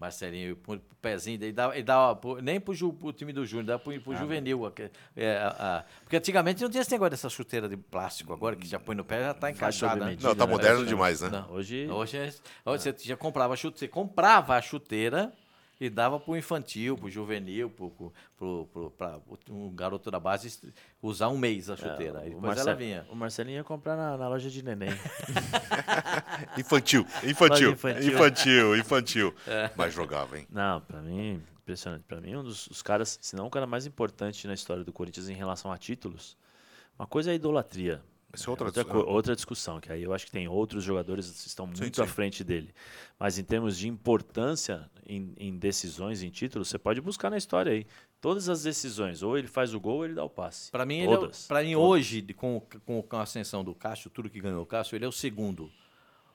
Marcelinho, o pezinho, ele dava, ele dava pro- nem pro, ju, pro time do Júnior, dava pro, Ah, pro juvenil. aque- é, a- a- porque antigamente não tinha esse negócio dessa chuteira de plástico agora, que já põe no pé já tá encaixada. né? Não, tá né? moderno demais, né? Não. Hoje, Hoje, é- hoje você já comprava a chuteira, você comprava a chuteira e dava pro infantil, pro juvenil, pro, pro, pro, pro- pra um garoto da base usar um mês a chuteira. É, o, depois Marcel- ela vinha. o Marcelinho ia comprar na, na loja de neném. <laughs> Infantil, infantil, infantil. infantil, infantil. É. Mas jogava, hein? Não, pra mim, impressionante. Pra mim, um dos os caras, se não o cara mais importante na história do Corinthians em relação a títulos, uma coisa é a idolatria. Isso é outra, outra, discussão. outra discussão, que aí eu acho que tem outros jogadores que estão muito sim. à frente dele. Mas em termos de importância em, em decisões, em títulos, você pode buscar na história aí. Todas as decisões, ou ele faz o gol ou ele dá o passe. Para mim, ele é, pra mim Todas. hoje, com, com, com a ascensão do Cássio, tudo que ganhou o Cássio, ele é o segundo.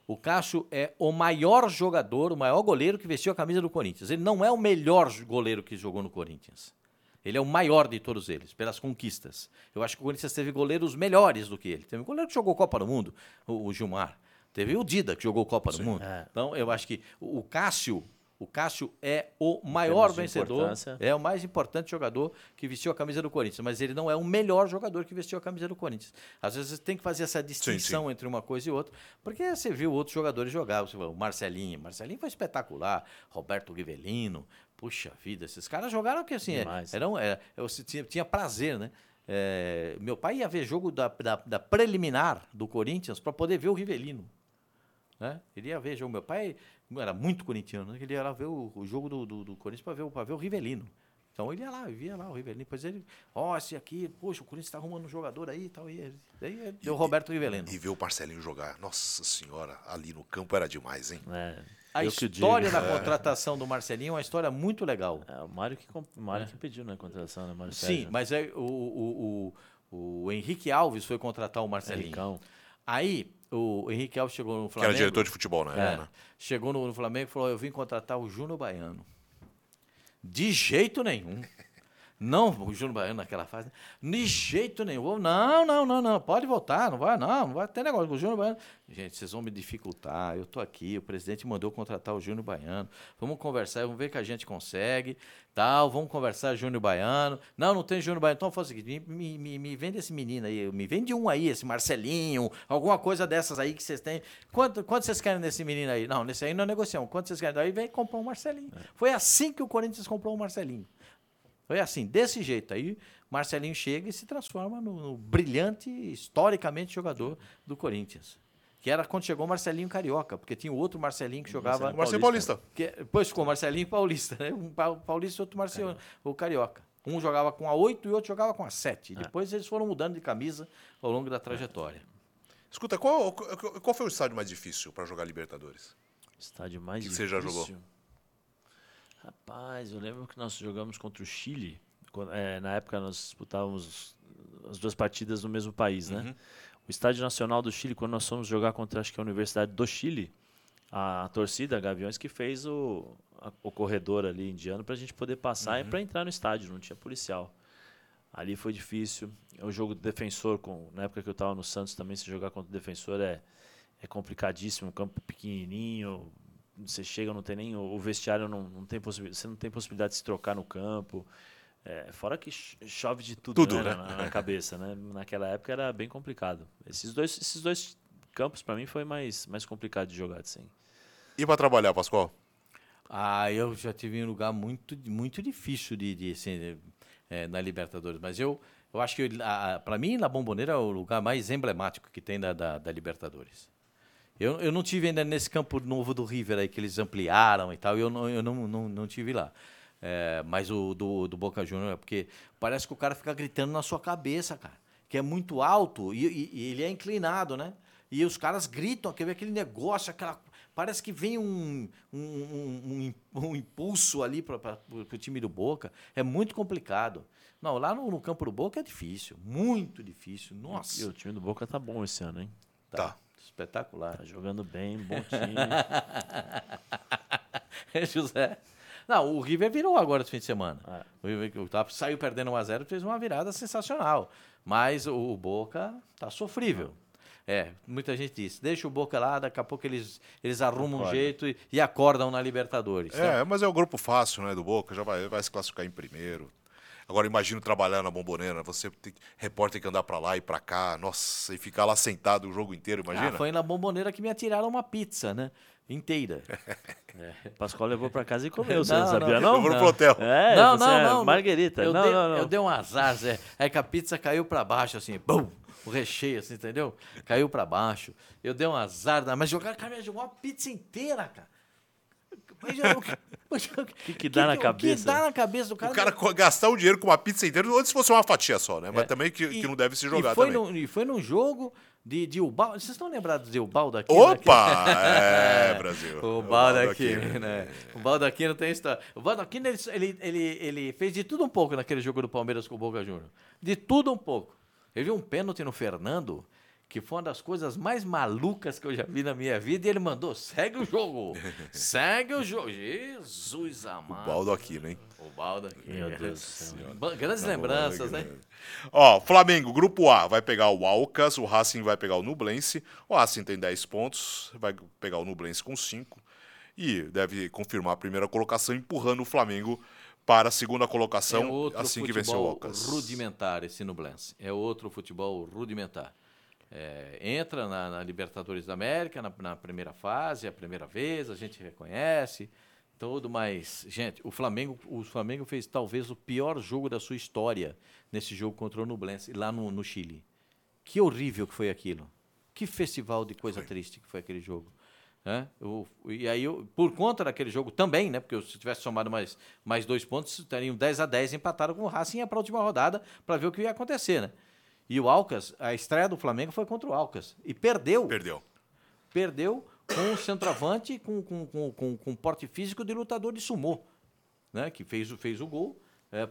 O Cássio é o maior jogador, o maior goleiro que vestiu a camisa do Corinthians. Ele não é o melhor goleiro que jogou no Corinthians. Ele é o maior de todos eles, pelas conquistas. Eu acho que o Corinthians teve goleiros melhores do que ele. Teve um goleiro que jogou Copa do Mundo, o, o Gilmar. Teve o Dida, que jogou Copa do Mundo. É. Então, eu acho que o Cássio, o Cássio é o maior vencedor. É o mais importante jogador que vestiu a camisa do Corinthians, mas ele não é o melhor jogador que vestiu a camisa do Corinthians. Às vezes você tem que fazer essa distinção entre uma coisa e outra, porque você viu outros jogadores jogar, você viu o Marcelinho, Marcelinho foi espetacular, Roberto Rivelino, puxa vida, esses caras jogaram que assim, é, Demais. eram, é, eu tinha, tinha prazer, né? É, meu pai ia ver jogo da, da, da preliminar do Corinthians para poder ver o Rivelino. Né? Ele ia ver jogo. Meu pai era muito corintiano, né? ele ia lá ver o, o jogo do, do, do Corinthians para ver, pra ver o Rivelino. Então ele ia lá, via lá o Rivelino. Depois ele, ó, esse aqui, poxa, o Corinthians está arrumando um jogador aí e tal. E ele deu o Roberto Rivelino. E ver o Marcelinho jogar. Nossa senhora, ali no campo era demais, hein? É, A história da contratação do Marcelinho é uma história muito legal. É, o Mário que, o Mário que pediu na contratação, né? Mário Sim, Sérgio. mas é, o, o, o, o Henrique Alves foi contratar o Marcelinho. Henricão. Aí o Henrique Alves chegou no Que Flamengo. era diretor de futebol na É, época, né? Chegou no, no Flamengo e falou: Eu vim contratar o Júnior Baiano. De jeito nenhum. Não, o Júnior Baiano naquela fase. De jeito nenhum. Não, não, não, não. Pode voltar, não vai, não, não vai ter negócio com o Júnior Baiano. Gente, vocês vão me dificultar. Eu tô aqui, o presidente mandou contratar o Júnior Baiano. Vamos conversar, vamos ver que a gente consegue. Tal, vamos conversar, Júnior Baiano. Não, não tem Júnior Baiano. Então faz o seguinte: me, me, me, vende esse menino aí, me vende um aí, esse Marcelinho, alguma coisa dessas aí que vocês têm. Quanto, quanto vocês querem nesse menino aí? Não, nesse aí não negociamos. Quanto vocês querem? Aí vem comprar um Marcelinho. Foi assim que o Corinthians comprou o Marcelinho. Foi assim, desse jeito. Aí Marcelinho chega e se transforma no, no brilhante, historicamente, jogador do Corinthians. Que era quando chegou o Marcelinho Carioca, porque tinha o outro Marcelinho que jogava. O Marcelinho Paulista. Que, depois ficou Marcelinho e Paulista, né? Um pa- Paulista e outro Marcelinho, o Carioca. Um jogava com a 8 e o outro jogava com a 7. E depois eles foram mudando de camisa ao longo da trajetória. Escuta, qual, qual foi o estádio mais difícil pra jogar Libertadores? Estádio mais Que que você já difícil. jogou? Rapaz, eu lembro que nós jogamos contra o Chile. quando- é, na época nós disputávamos as duas partidas no mesmo país, Uhum. né? O Estádio Nacional do Chile, quando nós fomos jogar contra acho que a Universidade do Chile, a torcida Gaviões que fez o, a- o corredor ali indiano para a gente poder passar Uhum. e para entrar no estádio, não tinha policial. Ali foi difícil. O jogo do defensor, com, na época que eu estava no Santos também, se jogar contra o defensor é, é complicadíssimo. Um campo pequenininho, você chega, não tem nem. O vestiário não, não tem possibilidade. Você não tem possibilidade de se trocar no campo. É, fora que cho- chove de tudo, Tudo, né, né? Na, na <laughs> cabeça, né? Naquela época era bem complicado. Esses dois, esses dois campos, para mim, foi mais, mais complicado de jogar, assim. E pra trabalhar, Pascoal? Ah, eu já tive um lugar muito, muito difícil de, de assim, de, eh, na Libertadores, mas eu, eu acho que para mim La Bombonera é o lugar mais emblemático que tem da, da, da Libertadores. Eu, eu não tive ainda nesse campo novo do River aí que eles ampliaram e tal, eu não, eu não, não, não tive lá. Eh, mas o do, do Boca Juniors é porque parece que o cara fica gritando na sua cabeça, cara, que é muito alto e, e- e ele é inclinado, né? E os caras gritam, quer ver aquele negócio, aquela. Parece que vem um, um, um, um um impulso ali para o time do Boca. É muito complicado. Não, lá no, no campo do Boca é difícil. Muito difícil. E Nossa. o time do Boca tá bom esse ano, hein? Tá. Espetacular. Tá jogando bem, bom time. <laughs> José. Não, o River virou agora esse fim de semana. É. O River o Tapa saiu perdendo 1x0 fez uma virada sensacional. Mas o, o Boca tá sofrível. É, muita gente disse, deixa o Boca lá, daqui a pouco eles, eles arrumam um Acorda. jeito e, e acordam na Libertadores. tá? É, mas é o grupo fácil, né, do Boca, já vai, vai se classificar em primeiro. Agora imagino trabalhar na Bombonera, você tem, repórter que andar pra lá e pra cá, nossa, e ficar lá sentado o jogo inteiro, imagina? Ah, foi na bomboneira que me atiraram uma pizza, né? Inteira. <laughs> Pascoal levou pra casa e comeu, você Não, não, sabia, não. não? Levou pro hotel. É, não, você não, é não. Marguerita. Eu, não, dei, não, não. eu dei um azar, Zé. É que a pizza caiu pra baixo, assim, bum! O recheio, assim, entendeu? Caiu pra baixo. Eu dei um azar, mas jogaram, cara, me jogou uma pizza inteira, cara. Mas, o que, <laughs> mas, o que, que dá na o cabeça? que dá na cabeça do cara? O cara co- gastar o dinheiro com uma pizza inteira, antes fosse uma fatia só, né? Mas É. também que, E- que não deve se jogar e foi também. num- e foi num jogo de, de Ubaldo. Vocês estão lembrados de Ubaldo aqui? Opa! É, Brasil. <laughs> O Baldaquino. Baldaquino, né? O Baldaquino tem história. O Baldaquino, ele, ele, ele, ele fez de tudo um pouco naquele jogo do Palmeiras com o Boca Juniors. De tudo um pouco. Ele viu um pênalti no Fernando, que foi uma das coisas mais malucas que eu já vi na minha vida, e ele mandou, segue o jogo, <laughs> segue o jogo. Jesus amado. Baldo Aquino, hein? O Baldaquino. Meu Deus do <laughs> céu. Grandes lembranças, né? Ó, Flamengo, grupo A, vai pegar o Alcas, o Racing vai pegar o Nublense. O Racing tem 10 pontos, vai pegar o Nublense com 5 e deve confirmar a primeira colocação, empurrando o Flamengo para a segunda colocação é outro assim que futebol vencer o Alcas. rudimentar esse Nublense. É outro futebol rudimentar. É, entra na, na Libertadores da América, na, na primeira fase, é a primeira vez, a gente reconhece, tudo, mas, gente, o Flamengo, o Flamengo fez talvez o pior jogo da sua história nesse jogo contra o Nublense, lá no, no Chile. Que horrível que foi aquilo. Que festival de coisa triste que foi aquele jogo. né? O- e aí, eu- por conta daquele jogo também, né? Porque eu, se tivesse somado mais, mais dois pontos, teriam 10 a 10 empataram com o Racing ia para a última rodada para ver o que ia acontecer, né? E o Alcas, a estreia do Flamengo foi contra o Alcas. E perdeu. Perdeu. Perdeu com o centroavante com, com, com, com, com porte físico de lutador de sumô, né? Que fez, o- fez o gol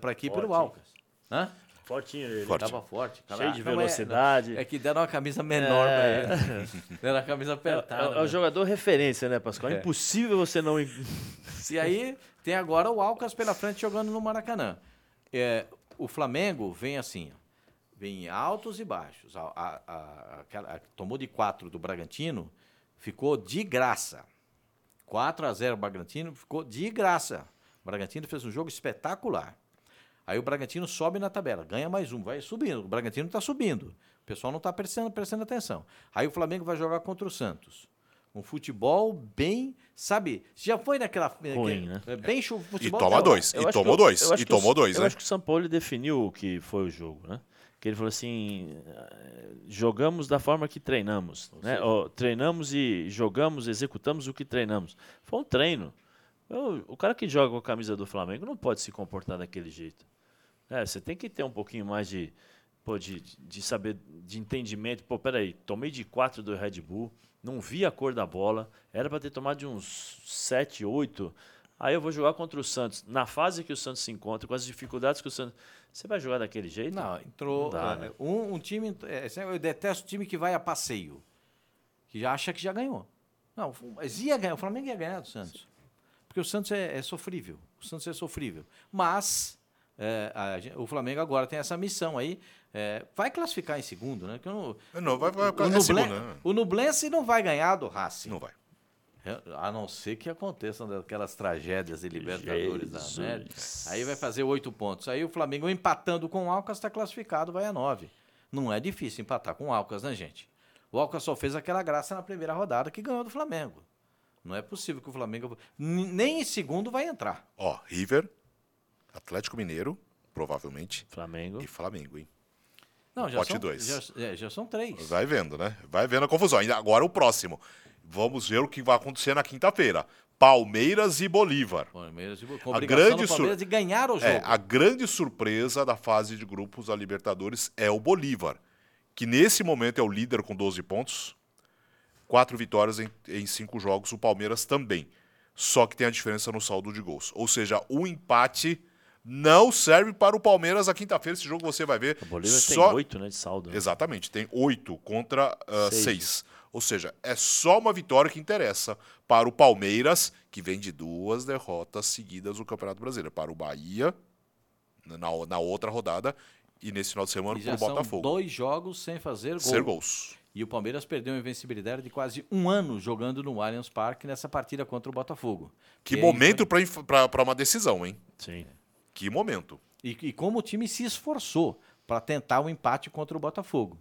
para a equipe do Forte. Alcas. Hã? Fortinho ele. Forte. Tava forte. Cheio de Não é- velocidade. É, que deram uma camisa menor É. pra <laughs> ele. Deram uma camisa É, apertada. é- é o né? jogador referência, né, Pascoal? É É. impossível você não. <laughs> E aí tem agora o Alcas pela frente jogando no Maracanã. É, o Flamengo vem assim, ó, vem em altos e baixos. A, a- a- aquela- a- tomou de 4 do Bragantino, ficou de graça. 4 a 0 o Bragantino, ficou de graça. O Bragantino fez um jogo espetacular. Aí o Bragantino sobe na tabela, ganha mais um, vai subindo. O Bragantino está subindo. O pessoal não está prestando, prestando atenção. Aí o Flamengo vai jogar contra o Santos. Um futebol bem, sabe? Já foi naquela. Ruim, né? é Bem chu- E futebol. toma de- dois. Eu E tomou dois. E tomou dois, Eu né? acho que o São Paulo definiu o que foi o jogo, né? Que ele falou assim: eh, jogamos da forma que treinamos. Né? Ó, treinamos e jogamos, executamos o que treinamos. Foi um treino. Eu- o cara que joga com a camisa do Flamengo não pode se comportar daquele jeito. É, você tem que ter um pouquinho mais de, pô, de, de saber, de entendimento. Pô, peraí, tomei de 4 do Red Bull, não vi a cor da bola, era para ter tomado de uns 7, 8. Aí eu vou jogar contra o Santos. Na fase que o Santos se encontra, com as dificuldades que o Santos. Você vai jogar daquele jeito? Não, entrou. Não dá, é, né? um, um time. é, eu detesto o time que vai a passeio. Que já acha que já ganhou. Não, mas ia ganhar, o Flamengo ia ganhar do Santos. Porque o Santos é, é sofrível. O Santos é sofrível. Mas é, a o Flamengo agora tem essa missão aí. é, vai classificar em segundo, né? Que eu não, Não, vai, vai, o, é Nublen- segunda, né? o Nublense não vai ganhar do Racing. Não vai. É, A não ser que aconteçam aquelas tragédias de Libertadores da Jesus. América. Aí vai fazer oito pontos. Aí o Flamengo empatando com o Alcas está classificado, vai a nove. Não é difícil empatar com o Alcas, né, gente? O Alcas só fez aquela graça na primeira rodada que ganhou do Flamengo. Não é possível que o Flamengo. Nem em segundo vai entrar. Ó, River, Atlético Mineiro, provavelmente, Flamengo. e Flamengo, hein? Não, já Pote são, dois. Já, é, já são três. Vai vendo, né? Vai vendo a confusão. Agora o próximo. Vamos ver o que vai acontecer na quinta-feira. Palmeiras e Bolívar. Palmeiras e- com A grande sur- de ganhar o jogo. É, a grande surpresa da fase de grupos da Libertadores é o Bolívar, que nesse momento é o líder com 12 pontos, quatro vitórias em, em cinco jogos, o Palmeiras também. Só que tem a diferença no saldo de gols. Ou seja, o empate não serve para o Palmeiras na quinta-feira. Esse jogo você vai ver. O Bolívar só... tem oito né, de saldo. né? Exatamente, tem oito contra ah, Seis. seis. Ou seja, é só uma vitória que interessa para o Palmeiras, que vem de duas derrotas seguidas no Campeonato Brasileiro. Para o Bahia, na, na outra rodada, e nesse final de semana para o Botafogo. dois jogos sem fazer gol. Ser gols. E o Palmeiras perdeu a invencibilidade de quase um ano jogando no Allianz Parque nessa partida contra o Botafogo. Que E- momento para uma decisão, hein? Sim. Que momento. E, e como o time se esforçou para tentar o empate contra o Botafogo.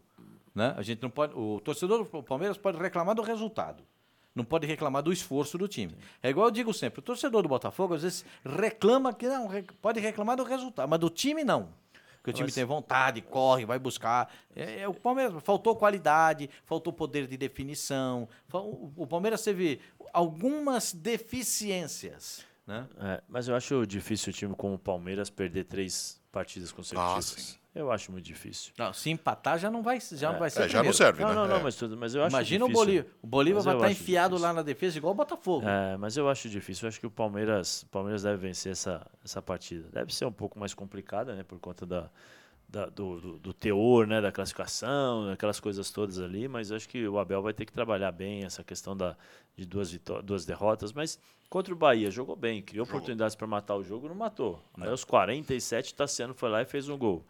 Né? A gente não pode, o torcedor do Palmeiras pode reclamar do resultado. Não pode reclamar do esforço do time. É igual eu digo sempre, o torcedor do Botafogo às vezes reclama que não, pode reclamar do resultado, mas do time não. Porque o time Mas- tem vontade, corre, vai buscar. É, é, o Palmeiras faltou qualidade, faltou poder de definição. O, o Palmeiras teve algumas deficiências. Né? É, mas eu acho difícil o time como o Palmeiras perder três partidas consecutivas. sim. Eu acho muito difícil. Não, se empatar já não vai, já não vai ser. É, já não serve, Não, né? não, não, É. mas, tudo, mas eu acho Imagina difícil. o Bolívar. O Bolívar vai estar acho enfiado difícil. lá na defesa igual o Botafogo. É, mas eu acho difícil. Eu acho que o Palmeiras, o Palmeiras deve vencer essa, essa partida. Deve ser um pouco mais complicada, né? Por conta da, da- do, do, do teor, né? Da classificação, aquelas coisas todas ali. Mas eu acho que o Abel vai ter que trabalhar bem essa questão da, de duas, duas derrotas. Mas contra o Bahia, jogou bem. Criou oportunidades para matar o jogo, não matou. Aí aos 47, Tassiano foi lá e fez um gol.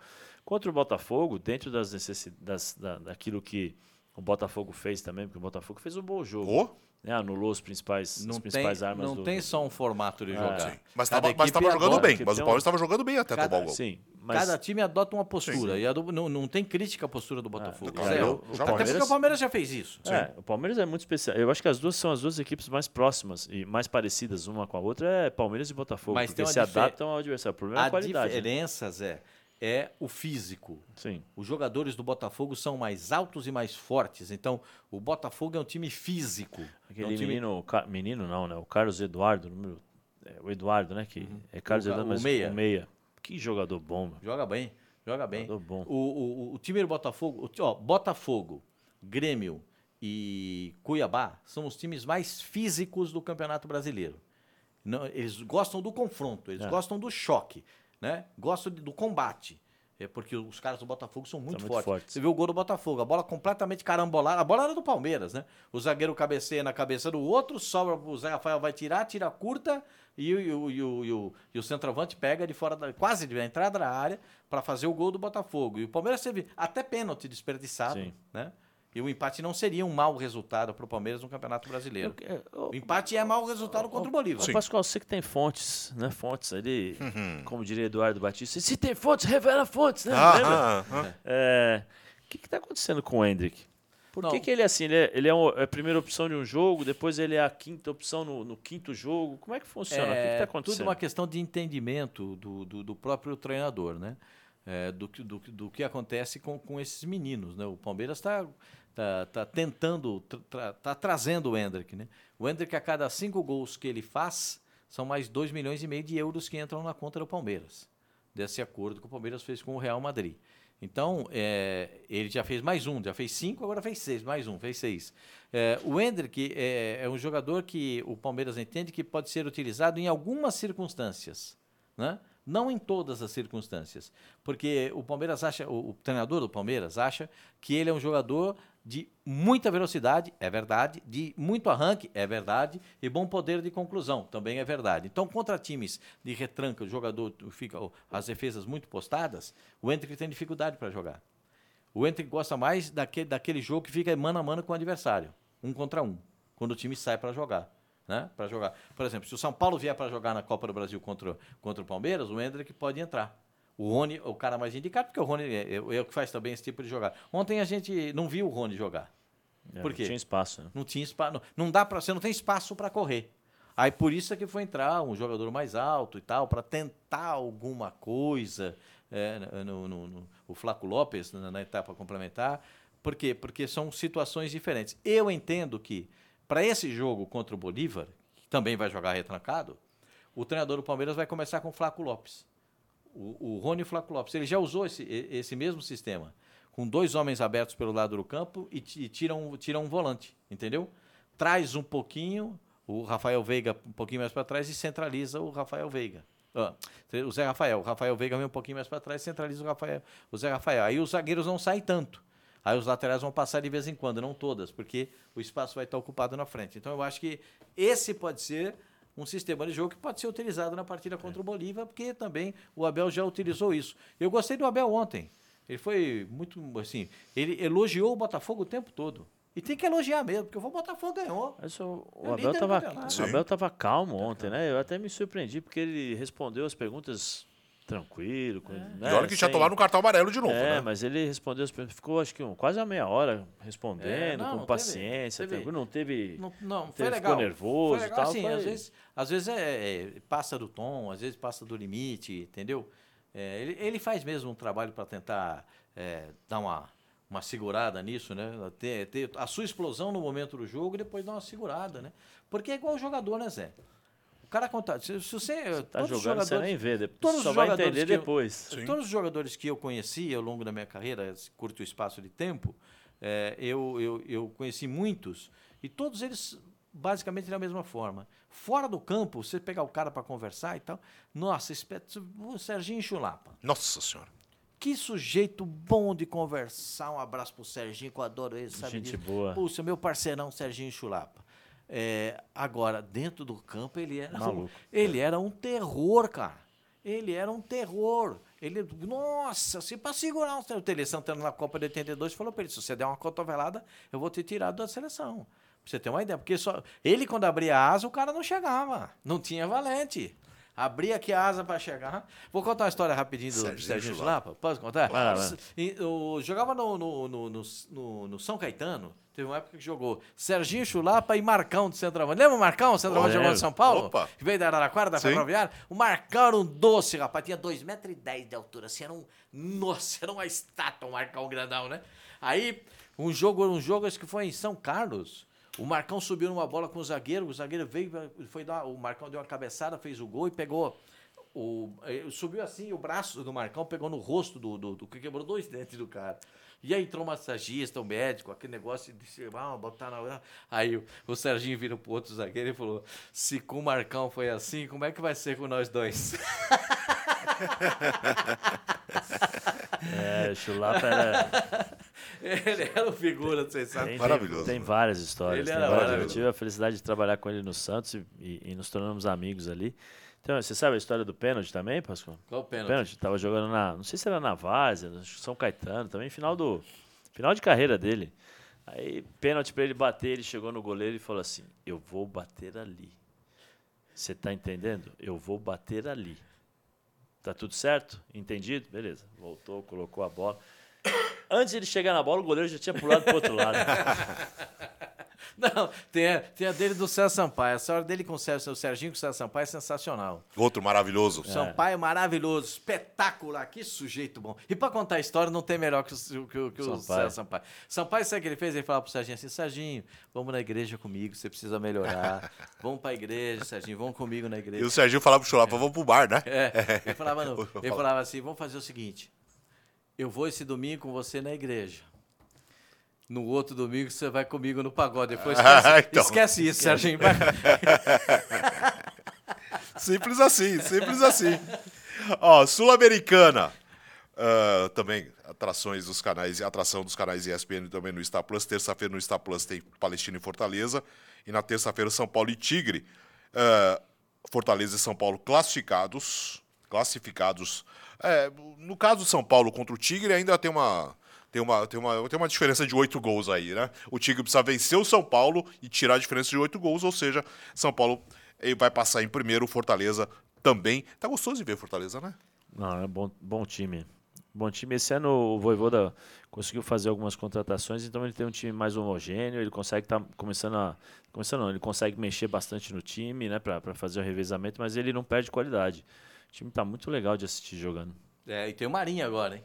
Contra o Botafogo, dentro das necessidades, da, daquilo que o Botafogo fez também, porque o Botafogo fez um bom jogo Ô, né, anulou os principais, Não as tem, principais armas não do tem só um formato de jogar. sim. Mas estava jogando bem. Mas tem o um- Palmeiras estava jogando bem até Cada- tomar o gol. Sim, mas Cada time adota uma postura. E a do- não, não tem crítica à postura do Botafogo. claro, Zero. eu- o Até Palmeiras- porque o Palmeiras já fez isso. é, o Palmeiras é muito especial. Eu acho que as duas são as duas equipes mais próximas e mais parecidas uma com a outra é Palmeiras e Botafogo, Mas porque tem se difer- adaptam ao adversário. O problema é a A qualidade. né? diferença, Zé, é o físico. Sim. Os jogadores do Botafogo são mais altos e mais fortes. Então, o Botafogo é um time físico. É Aquele um time... menino, o menino não, né? O Carlos Eduardo, número, é, o Eduardo, né? Que é Carlos O Eduardo, o mas meia. o meia. Que jogador bom, meu. Joga bem, joga bem. Jogador bom. O, o, o time do Botafogo, o ó, Botafogo, Grêmio e Cuiabá são os times mais físicos do Campeonato Brasileiro. Não, eles gostam do confronto, eles É. gostam do choque, né? Gostam de- do combate. É porque os caras do Botafogo são muito, muito fortes. fortes. Você viu o gol do Botafogo, a bola completamente carambolada. A bola era do Palmeiras, né? O zagueiro cabeceia na cabeça do outro, sobra o Zé Rafael vai tirar, tira curta e, o- e e e o- e o centroavante pega de fora da, quase de entrada da área para fazer o gol do Botafogo. E o Palmeiras teve até pênalti desperdiçado, Sim. né? E o empate não seria um mau resultado para o Palmeiras no Campeonato Brasileiro. Eu- eu- O empate é mau resultado contra o Bolívar. Ô, Pascoal, você que tem fontes, né? Fontes ali, Uhum. como diria Eduardo Batista, se tem fontes, revela fontes, né? Ah, Lembra? ah, ah. É, O que está acontecendo com o Hendrick? Por Não. que, que ele é assim? Ele é, ele é um- é a primeira opção de um jogo, depois ele é a quinta opção no, no quinto jogo. Como é que funciona? o que É está tudo acontecendo? uma questão de entendimento do, do, do próprio treinador, né? É, do, que- do, do que acontece com, com esses meninos, né? O Palmeiras está tá, tá tentando, tra- tá trazendo o Hendrick, né? O Hendrick, a cada cinco gols que ele faz, são mais 2 milhões e meio de euros que entram na conta do Palmeiras, desse acordo que o Palmeiras fez com o Real Madrid. Então, é, ele já fez mais um, já fez cinco, agora fez seis, mais um, fez seis. É, o Hendrick é, é um jogador que o Palmeiras entende que pode ser utilizado em algumas circunstâncias, né? não em todas as circunstâncias, porque o Palmeiras acha, o, o treinador do Palmeiras acha que ele é um jogador de muita velocidade, é verdade, de muito arranque, é verdade, e bom poder de conclusão, também é verdade. Então, contra times de retranca, o jogador fica as defesas muito postadas, o Hendrick tem dificuldade para jogar. O Hendrick gosta mais daquele, daquele jogo que fica mano a mano com o adversário, um contra um, quando o time sai para jogar. Né? Para jogar. Por exemplo, se o São Paulo vier para jogar na Copa do Brasil contra, contra o Palmeiras, o Hendrick pode entrar. O Rony, o cara mais indicado, porque o Rony é, é, é o que faz também esse tipo de jogar. Ontem a gente não viu o Rony jogar. É, por não quê? Tinha espaço. Né? Não tinha espaço. Não, não dá para você não tem espaço para correr. Aí por isso é que foi entrar um jogador mais alto e tal para tentar alguma coisa. é, no, no- no- o Flaco Lopes na, na etapa complementar. Por quê? Porque são situações diferentes. Eu entendo que para esse jogo contra o Bolívar, que também vai jogar retrancado, o treinador do Palmeiras vai começar com o Flaco Lopes. O, o Rony Flaco Lopes. Ele já usou esse, esse mesmo sistema, com dois homens abertos pelo lado do campo e, e tira, um, tira um volante, entendeu? Traz um pouquinho o Rafael Veiga um pouquinho mais para trás e centraliza o Rafael Veiga. Ah, o Zé Rafael. O Rafael Veiga vem um pouquinho mais para trás centraliza o, Rafael, o Zé Rafael. Aí os zagueiros não saem tanto. Aí os laterais vão passar de vez em quando, não todas, porque o espaço vai estar ocupado na frente. Então eu acho que esse pode ser um sistema de jogo que pode ser utilizado na partida contra o Bolívar, porque também o Abel já utilizou isso. Eu gostei do Abel ontem. Ele foi muito assim, ele elogiou o Botafogo o tempo todo. E tem que elogiar mesmo, porque o Botafogo ganhou. Mas o, o É Abel estava calmo ontem, né? Eu até me surpreendi porque ele respondeu as perguntas tranquilo. Com, né? E olha que já Sem- tomaram um cartão amarelo de novo, É, né? mas ele respondeu as perguntas, ficou acho que um- quase uma meia hora respondendo, É, não, com não paciência, teve- tranquilo, não teve. Não, não Teve- foi ficou legal. nervoso foi e legal, tal, assim, foi- às vezes, às vezes é, é, passa do tom, às vezes passa do limite, entendeu? É, ele, ele faz mesmo um trabalho para tentar é, dar uma, uma segurada nisso, né? Ter, ter a sua explosão no momento do jogo e depois dar uma segurada, né? Porque é igual o jogador, né, Zé? O cara conta. Se, se você. Tá todos os jogando, você nem vê. Depois, todos só os vai jogadores entender que eu- depois. Sim. Todos os jogadores que eu conheci ao longo da minha carreira, esse curto espaço de tempo, é, eu, eu, eu conheci muitos e todos eles basicamente da mesma forma. Fora do campo, você pegar o cara para conversar e tal, nossa, o Serginho Chulapa. Nossa senhora. Que sujeito bom de conversar. Um abraço pro Serginho, que eu adoro ele, sabe Gente disso. boa. Puxa, meu parceirão Serginho Chulapa. É, agora, dentro do campo, ele era, um, Maluco. ele era um terror, cara. Ele era um terror. Ele, nossa, se para segurar o Tele Santana na Copa de 82 falou para ele: se você der uma cotovelada, eu vou te tirar da seleção. Pra você ter uma ideia. Porque só ele, quando abria a asa, o cara não chegava. Não tinha valente. Abria aqui a asa para chegar. Vou contar uma história rapidinho do Serginho Serginho Chulapa. Posso contar? E, eu jogava no, no, no, no, São Caetano. Teve uma época que jogou Serginho Chulapa e Marcão de centroavante. Lembra o Marcão, o centroavante jogou em São Paulo? Opa. Que veio da Araraquara, da Sim. Ferroviária. O Marcão era um doce, rapaz. Tinha 2,10 metros e dez de altura. Assim, era um... Nossa, era uma estátua, o Marcão grandão, né? Aí, um jogo, um jogo acho que foi em São Carlos. O Marcão subiu numa bola com o zagueiro. O zagueiro veio, foi dar... O Marcão deu uma cabeçada, fez o gol e pegou... O, eh, subiu assim, o braço do Marcão pegou no rosto do, do, do que quebrou dois <laughs> dentes do cara. E aí entrou o massagista, o médico, aquele negócio de ah, botar na. Aí o, o Serginho vira pro outro zagueiro e falou: se com o Marcão foi assim, como é que vai ser com nós dois? <laughs> É, Chulapa era. <laughs> Ele era o figura, vocês sabem. Tem, Maravilhoso. Tem, várias histórias. Ele várias. Eu tive a felicidade de trabalhar com ele no Santos e, e- e nos tornamos amigos ali. Então, você sabe a história do pênalti também, Pascoal? Qual o pênalti? Pênalti, tava jogando na. Não sei se era na Várzea, que São Caetano, também final do. Final de carreira dele. Aí, pênalti pra ele bater, ele chegou no goleiro e falou assim: Eu vou bater ali. Você tá entendendo? Eu vou bater ali. Tá tudo certo? Entendido? Beleza. Voltou, colocou a bola. Antes de ele chegar na bola, o goleiro já tinha pulado pro outro lado. <laughs> Não, tem a, tem a dele do César Sampaio. A história dele com o, César, o Serginho com o César Sampaio é sensacional. Outro maravilhoso. O Sampaio é maravilhoso, espetacular, que sujeito bom. E pra contar a história, não tem melhor que o, que, que o Sampaio. César Sampaio. Sampaio, sabe o que ele fez? Ele falava pro Serginho assim: Serginho, vamos na igreja comigo, você precisa melhorar. <laughs> Vamos pra igreja, Serginho, vamos comigo na E igreja. o Serginho falava pro Chulapa, vamos pro bar, né? É, <laughs> ele falava, não, ele falava assim: vamos fazer o seguinte. Eu vou esse domingo com você na igreja. No outro domingo você vai comigo no pagode. Depois esquece, Ah, então. esquece isso, Serginho. <laughs> Simples assim, simples assim. Ó, Sul-Americana. ah, também atrações dos canais, atração dos canais ESPN também no Star Plus. Terça-feira no Star Plus tem Palestina e Fortaleza. E na terça-feira, São Paulo e Tigre. Ah, Fortaleza e São Paulo classificados. Classificados. É, no caso do São Paulo contra o Tigre, ainda tem uma. Tem uma, tem, uma, tem uma diferença de oito gols aí, né? O Tigre precisa vencer o São Paulo e tirar a diferença de oito gols, ou seja, São Paulo ele vai passar em primeiro, o Fortaleza também. Tá gostoso de ver Fortaleza, né? Não, é bom, bom time. Bom time. Esse ano o Voivoda conseguiu fazer algumas contratações, então ele tem um time mais homogêneo, ele consegue estar começando a. Começando não, ele consegue mexer bastante no time, né, pra fazer o revezamento, mas ele não perde qualidade. O time tá muito legal de assistir jogando. É, e tem o Marinho agora, hein?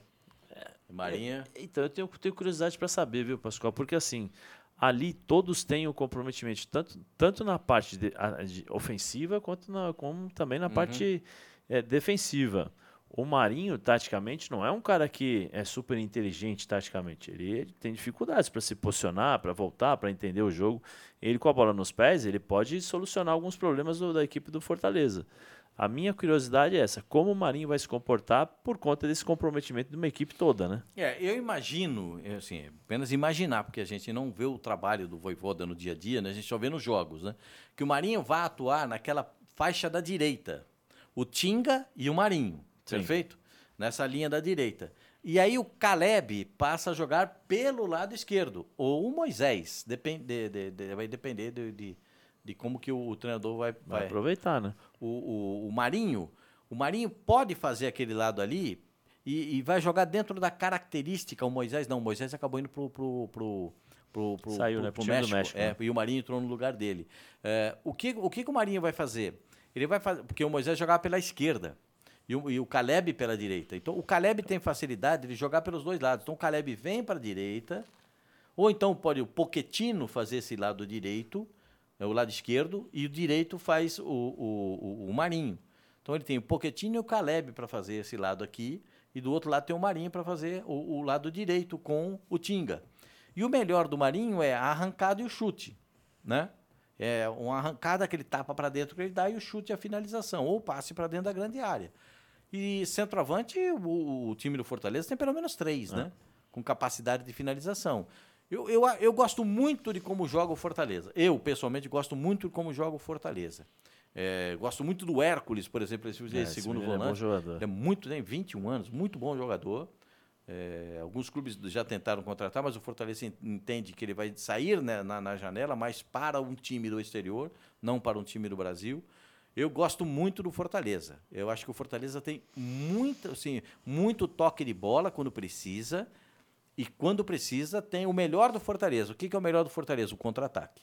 Marinha. Então eu tenho, tenho curiosidade para saber, viu, Pascoal? Porque assim, ali todos têm o comprometimento, tanto, tanto na parte de- a- de ofensiva quanto na, como também na parte eh, defensiva. O Marinho, taticamente, não é um cara que é super inteligente taticamente. Ele, ele tem dificuldades para se posicionar, para voltar, para entender o jogo. Ele, com a bola nos pés, ele pode solucionar alguns problemas do- da equipe do Fortaleza. A minha curiosidade é essa: como o Marinho vai se comportar por conta desse comprometimento de uma equipe toda, né? É, eu imagino, é assim, apenas imaginar, porque a gente não vê o trabalho do Voivoda no dia a dia, né? a gente só vê nos jogos, né? Que o Marinho vai atuar naquela faixa da direita. O Tinga e o Marinho, Sim. perfeito? Nessa linha da direita. E aí o Caleb passa a jogar pelo lado esquerdo, ou o Moisés, depende, de- de- de- vai depender de, de, de como que o, treinador vai, Vai vai, aproveitar, né? O, o, o Marinho, o Marinho pode fazer aquele lado ali e, e vai jogar dentro da característica. O Moisés não, o Moisés acabou indo pro, pro, pro, pro, pro, Saiu, pro- né, pro pro México, México, é, né? e o Marinho entrou no lugar dele. É, o, que, o que que o Marinho vai fazer? Ele vai fazer, porque o Moisés jogava pela esquerda. e o, e o Caleb pela direita. Então, o Caleb tem facilidade de jogar pelos dois lados. Então, o Caleb vem para a direita, ou então pode o Poquetino fazer esse lado direito, é o lado esquerdo, e o direito faz o, o, o, o Marinho. Então, ele tem o Poquetino e o Caleb para fazer esse lado aqui, e do outro lado tem o Marinho para fazer o, o lado direito com o Tinga. E o melhor do Marinho é a arrancada e o chute, né? É uma arrancada que ele tapa para dentro que ele dá e o chute e a finalização, ou passe para dentro da grande área. E centroavante, o, o, time do Fortaleza tem pelo menos três, né? Com capacidade de finalização. Eu, eu, eu gosto muito de como joga o Fortaleza. Eu, pessoalmente, gosto muito de como joga o Fortaleza. É, gosto muito do Hércules, por exemplo, esse, É, esse segundo é bom volante. jogador. Ele é muito, tem 21 anos, muito bom jogador. É, alguns clubes já tentaram contratar, mas o Fortaleza en- entende que ele vai sair né, na, na janela, mas para um time do exterior, não para um time do Brasil. Eu gosto muito do Fortaleza. Eu acho que o Fortaleza tem muito, assim, muito toque de bola quando precisa. E quando precisa, tem o melhor do Fortaleza. O que, que é o melhor do Fortaleza? O contra-ataque.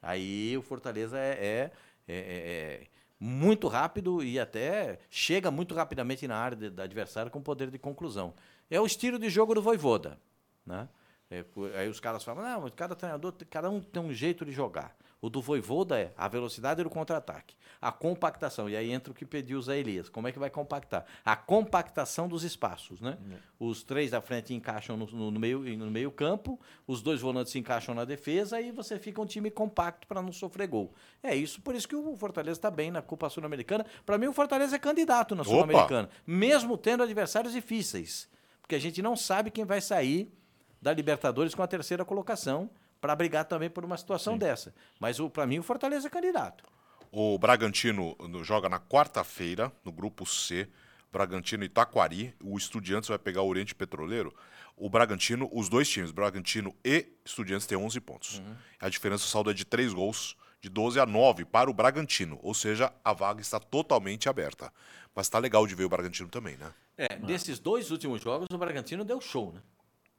Aí o Fortaleza é, é- é- é- é muito rápido e até chega muito rapidamente na área de- do adversário com poder de conclusão. É o estilo de jogo do Voivoda. Né? É, aí os caras falam, não, mas cada treinador, cada um tem um jeito de jogar. O do Voivoda é a velocidade do contra-ataque, a compactação. E aí entra o que pediu o Zé Elias. Como é que vai compactar? A compactação dos espaços. Né? Os três da frente encaixam no, no- no meio, no meio campo, os dois volantes se encaixam na defesa e você fica um time compacto para não sofrer gol. É isso, por isso que o Fortaleza está bem na Copa Sul-Americana. Para mim, o Fortaleza é candidato na! Sul-Americana, mesmo tendo adversários difíceis. Porque a gente não sabe quem vai sair da Libertadores com a terceira colocação para brigar também por uma situação dessa. Mas para mim o Fortaleza é candidato. O Bragantino no- joga na quarta-feira, no grupo C. Bragantino e Taquari. O Estudiantes vai pegar o Oriente Petroleiro. O Bragantino, os dois times, Bragantino e Estudiantes, têm 11 pontos. A diferença o saldo é de 3 gols, de 12 a 9 para o Bragantino. Ou seja, a vaga está totalmente aberta. Mas está legal de ver o Bragantino também, né? É, desses dois últimos jogos, o Bragantino deu show, né?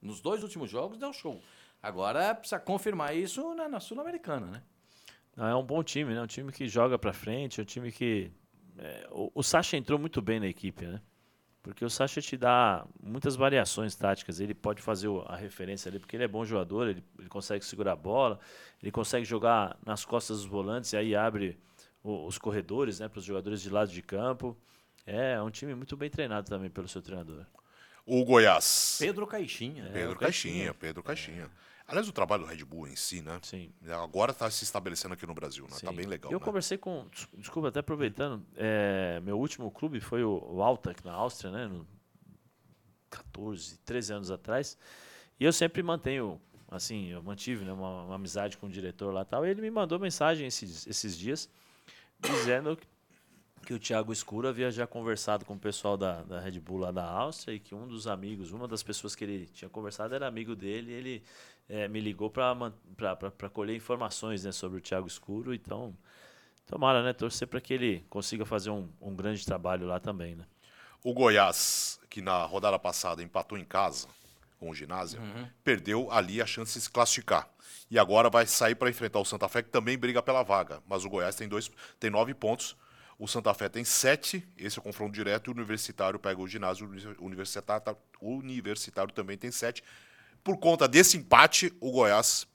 Nos dois últimos jogos deu show. Agora precisa confirmar isso na, na Sul-Americana, né? Não, é um bom time, né? Um time que joga pra frente, é um time que. é, o, o Sacha entrou muito bem na equipe, né? Porque o Sacha te dá muitas variações táticas. Ele pode fazer a referência ali, porque ele é bom jogador, ele, ele consegue segurar a bola, ele consegue jogar nas costas dos volantes e aí abre o- os corredores né, para os jogadores de lado de campo. É, é um time muito bem treinado também pelo seu treinador. O Goiás. Pedro Caixinha. né? Pedro Caixinha, Caixinha. Pedro Caixinha. Aliás, o trabalho do Red Bull em si, né? Sim. Agora está se estabelecendo aqui no Brasil, né? Tá Sim. bem legal. Eu né? conversei com. des- Desculpa, até aproveitando. é, meu último clube foi o, o Alta, aqui na Áustria, né? No 14, 13 anos atrás. E eu sempre mantenho, assim, eu mantive né, uma, uma amizade com o diretor lá e tal. E ele me mandou mensagem esses, esses dias dizendo que, que o Thiago Escuro havia já conversado com o pessoal da, da Red Bull lá da Áustria e que um dos amigos, uma das pessoas que ele tinha conversado era amigo dele. E ele eh, me ligou para colher informações né, sobre o Thiago Escuro. Então, tomara, né? Torcer para que ele consiga fazer um, um grande trabalho lá também, né? O Goiás, que na rodada passada empatou em casa com o ginásio, perdeu ali a chance de se classificar. E agora vai sair para enfrentar o Santa Fé, que também briga pela vaga. Mas o Goiás tem, dois, tem nove pontos, o Santa Fé tem sete, esse é o confronto direto, e o Universitário pega o ginásio, o Universitário, o Universitário também tem sete. Por conta desse empate, o Goiás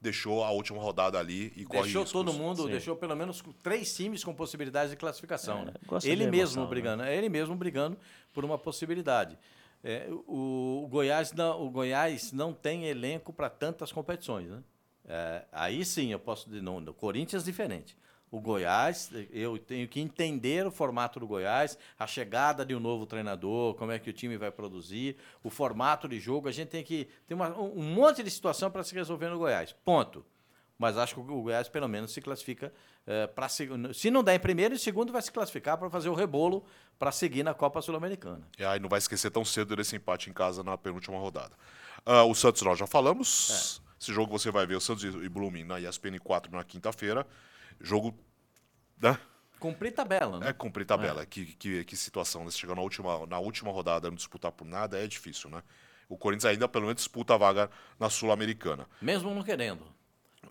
deixou a última rodada ali e corre Deixou riscos. todo mundo, Sim. deixou pelo menos três times com possibilidades de classificação. É, né? Ele mesmo emoção, né? brigando, é ele mesmo brigando por uma possibilidade. É, o, o Goiás não, o Goiás não tem elenco para tantas competições, né? É, aí sim eu posso dizer, não, o Corinthians diferente. O Goiás, eu tenho que entender o formato do Goiás, a chegada de um novo treinador, como é que o time vai produzir, o formato de jogo. A gente tem que. Tem uma- um monte de situação para se resolver no Goiás. Ponto. Mas acho que o Goiás, pelo menos, se classifica para segundo. Se não der em primeiro, em segundo vai se classificar para fazer o rebolo para seguir na Copa Sul-Americana. E aí não vai esquecer tão cedo desse empate em casa na penúltima rodada. Ah, o Santos nós já falamos. Esse jogo você vai ver o Santos e Blooming na ESPN 4 na quinta-feira. Jogo. Né? Cumprir tabela, né? É cumprir tabela. Que, que, que situação, né? Se chegar na última, na última rodada não disputar por nada, é difícil, né? O Corinthians ainda pelo menos disputa a vaga na Sul-Americana Mesmo não querendo.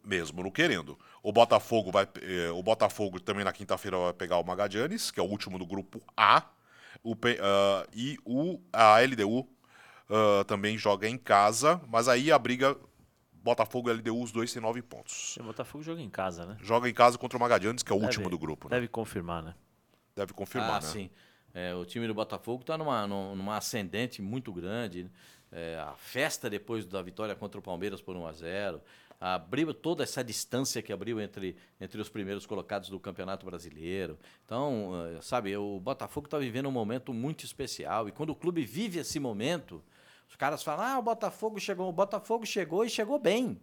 mesmo não querendo. O Botafogo vai, eh, o Botafogo também na quinta-feira vai pegar o Magadianes, que é o último do grupo A. O, ah, e o, a LDU ah, também joga em casa, mas aí a briga Botafogo e LDU, os dois têm nove pontos. O Botafogo joga em casa, né? Joga em casa contra o Magadianes, que é o Deve- último do grupo. Né? Deve confirmar, né? Deve confirmar, ah, né? sim. É, o time do Botafogo está numa, num- numa ascendente muito grande. É, a festa depois da vitória contra o Palmeiras por 1 a 0 abriu toda essa distância que abriu entre, entre os primeiros colocados do Campeonato Brasileiro. Então, eh, sabe, o Botafogo está vivendo um momento muito especial. E quando o clube vive esse momento, os caras falam: ah, o Botafogo chegou. O Botafogo chegou e chegou bem.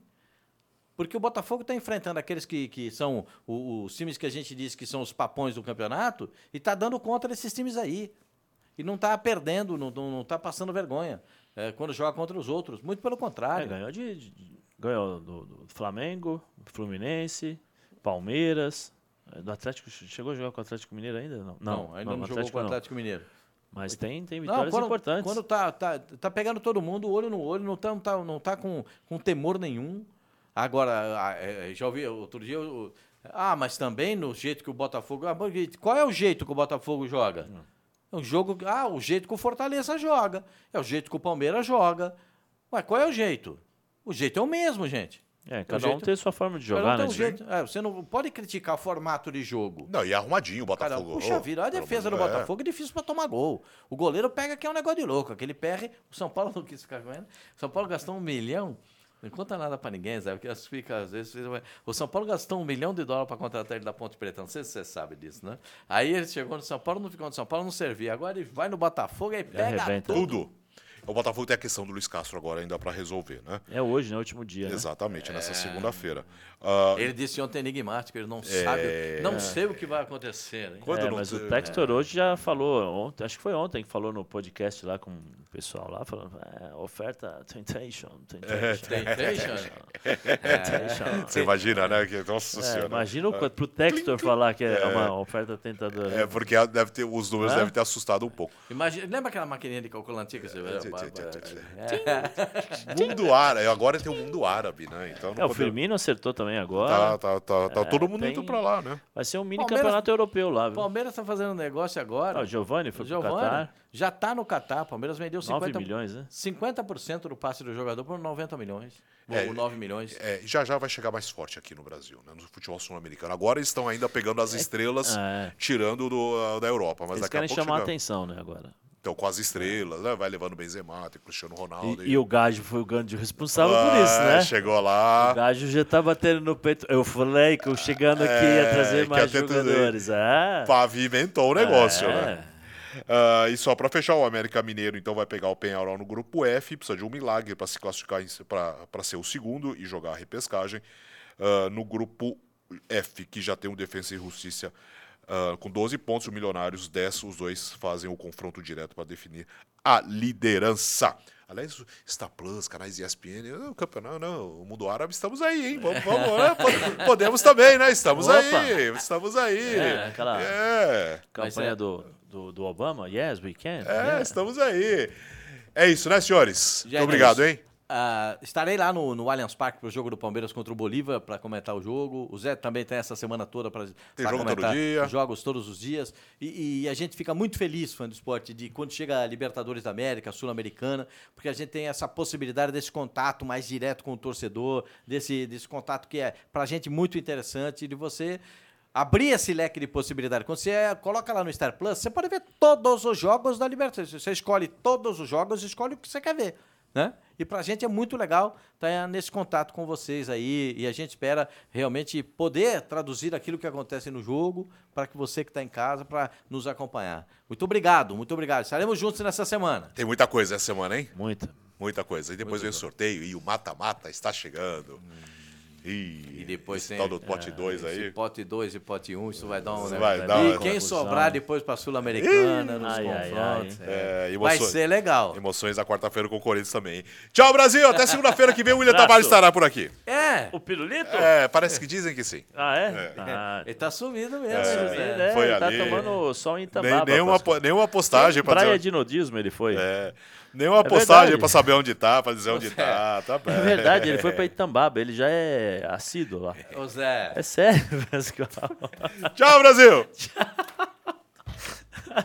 Porque o Botafogo está enfrentando aqueles que, que são os times que a gente diz que são os papões do campeonato e está dando conta desses times aí. E não está perdendo, não está passando vergonha é, quando joga contra os outros. Muito pelo É, contrário. ganhou de, de- ganhou do, do Flamengo, Fluminense, Palmeiras. é, Do Atlético chegou a jogar com o Atlético Mineiro ainda? Não, não, ainda não, no jogou com o não. Atlético Mineiro. Mas tem, tem Não, vitórias quando, importantes. Quando tá, tá, tá pegando todo mundo, olho no olho, não tá, não tá, não tá com, com temor nenhum. Agora, ah, é, já ouvi outro dia. eu- ah, mas também no jeito que o Botafogo. ah, Qual é o jeito que o Botafogo joga? É o jogo. Ah, o jeito que o Fortaleza joga. É o jeito que o Palmeiras joga. Mas qual é o jeito? O jeito é o mesmo, gente. É, cada jeito- um tem sua forma de Cada um jogar, tem né? um jeito. É, você não pode criticar o formato de jogo. Não, e arrumadinho o Cara, Botafogo. puxa Ô, vida, a defesa do é. Botafogo é difícil pra tomar gol. O goleiro pega que é um negócio de louco. Aquele PR, o São Paulo <laughs> não quis ficar ele. O São Paulo gastou um milhão. Não conta nada pra ninguém, Zé, porque as fica, às vezes. O São Paulo gastou um milhão de dólares pra contratar ele da Ponte Preta. Não sei se você sabe disso, né? Aí ele chegou no São Paulo, não ficou no São Paulo, não servia. Agora ele vai no Botafogo e pega tudo. Tudo. O Botafogo tem a questão do Luiz Castro agora ainda pra resolver, né? É hoje, né? Último dia, né? Exatamente, É. nessa segunda-feira. Ah, Ele disse ontem enigmático, ele não sabe, não sei o que vai acontecer. Quando É, mas te- o Textor hoje já falou, ontem, acho que foi ontem que falou no podcast lá com pessoal lá, falando, é, oferta Temptation, Temptation. Temptation? <laughs> Temptation. Você imagina, né? Que, nossa É, senhora. imagina o quanto pro Textor falar que é uma oferta tentadora. É, porque deve ter, os números devem ter assustado um pouco. Imagina, lembra aquela maquininha de calcular antiga? Você vê? tchê, tchê, tchê, tchê. É. Mundo árabe, agora tem o mundo árabe, né? Então É, o Firmino acertou também agora. Tá, tá, tá, tá É, todo mundo tem- indo pra lá, né? Vai ser um mini Palmeiras- campeonato europeu lá, O viu? Palmeiras está fazendo um negócio agora. Ah, o Giovani foi O pro Giovani Qatar, já está no Catar. O Palmeiras vendeu 9 50, milhões, né? 50% do passe do jogador por 90 milhões. É, Ou 9 milhões. É, já já vai chegar mais forte aqui no Brasil, né? No futebol sul-americano. Agora eles estão ainda pegando as estrelas, É. tirando do, da Europa. Mas Eles daqui a querem pouco chamar a chega... atenção, né, agora. Então, com as estrelas, né? Vai levando Benzema, tem Cristiano Ronaldo. E, e o Gajo foi o grande responsável por isso, Ah, né? Chegou lá. O Gajo já tá batendo no peito. Eu falei que eu chegando aqui É, ia trazer mais jogadores. É. Pavimentou o negócio, É. né? Ah, e só pra fechar, o América Mineiro então vai pegar o Penharol no grupo F, precisa de um milagre para se classificar para ser o segundo e jogar a repescagem. Ah, no grupo F, que já tem o Defensa e Justiça ah, com 12 pontos, o Milionários 10, os dois fazem o confronto direto para definir a liderança. Aliás, Star Plus, canais ESPN, o campeonato, não, o mundo árabe, estamos aí, hein? Vamos, vamos né? Pod- Podemos também, né? Estamos Opa! aí, estamos aí. É, aquela- É. Campanha é- do, do, do Obama, yes, we can. É, né? estamos aí. É isso, né, senhores? Já Muito é obrigado, isso. hein? Ah, estarei lá no, no Allianz Parque para o jogo do Palmeiras contra o Bolívar para comentar o jogo. O Zé também tem essa semana toda para todo comentar dia. jogos todos os dias. E, e a gente fica muito feliz, fã do esporte, de quando chega a Libertadores da América, Sul-Americana, porque a gente tem essa possibilidade desse contato mais direto com o torcedor, desse, desse contato que é para a gente muito interessante, de você abrir esse leque de possibilidade. Quando você coloca lá no Star Plus, você pode ver todos os jogos da Libertadores. Você escolhe todos os jogos, escolhe o que você quer ver. Né? E pra gente é muito legal estar nesse contato com vocês aí e a gente espera realmente poder traduzir aquilo que acontece no jogo para que você que está em casa para nos acompanhar. Muito obrigado, muito obrigado. Estaremos juntos nessa semana. Tem muita coisa essa semana, hein? Muita. Muita coisa. E depois vem o sorteio e o mata-mata está chegando. Ih, E depois esse tem- tal do pote 2 Esse aí. pote 2 e pote 1, um, isso vai dar um negócio. vai dar E uma quem confusão. sobrar depois para a Sul-Americana, nos Ai, ai, confrontos. ai. é. É, Vai ser legal. emoções da quarta-feira com o Corinthians também. hein? Tchau, Brasil! Até <laughs> segunda-feira que vem o William. Tavares estará por aqui. É, O Pirulito? É, parece que dizem que sim. Ah, é? Ah, <laughs> ele tá sumido mesmo. É. José. ele é, Foi tá ali. tomando sol em Nem, Itambaba. nenhuma, nenhuma postagem pra Praia dizer. de nudismo ele foi. É, nenhuma É postagem pra saber onde tá, pra dizer onde tá. Tá bem. É verdade, ele foi pra Itambaba, ele já é assíduo lá. Ô Zé, É sério, <laughs> Pascoal. Tchau, Brasil!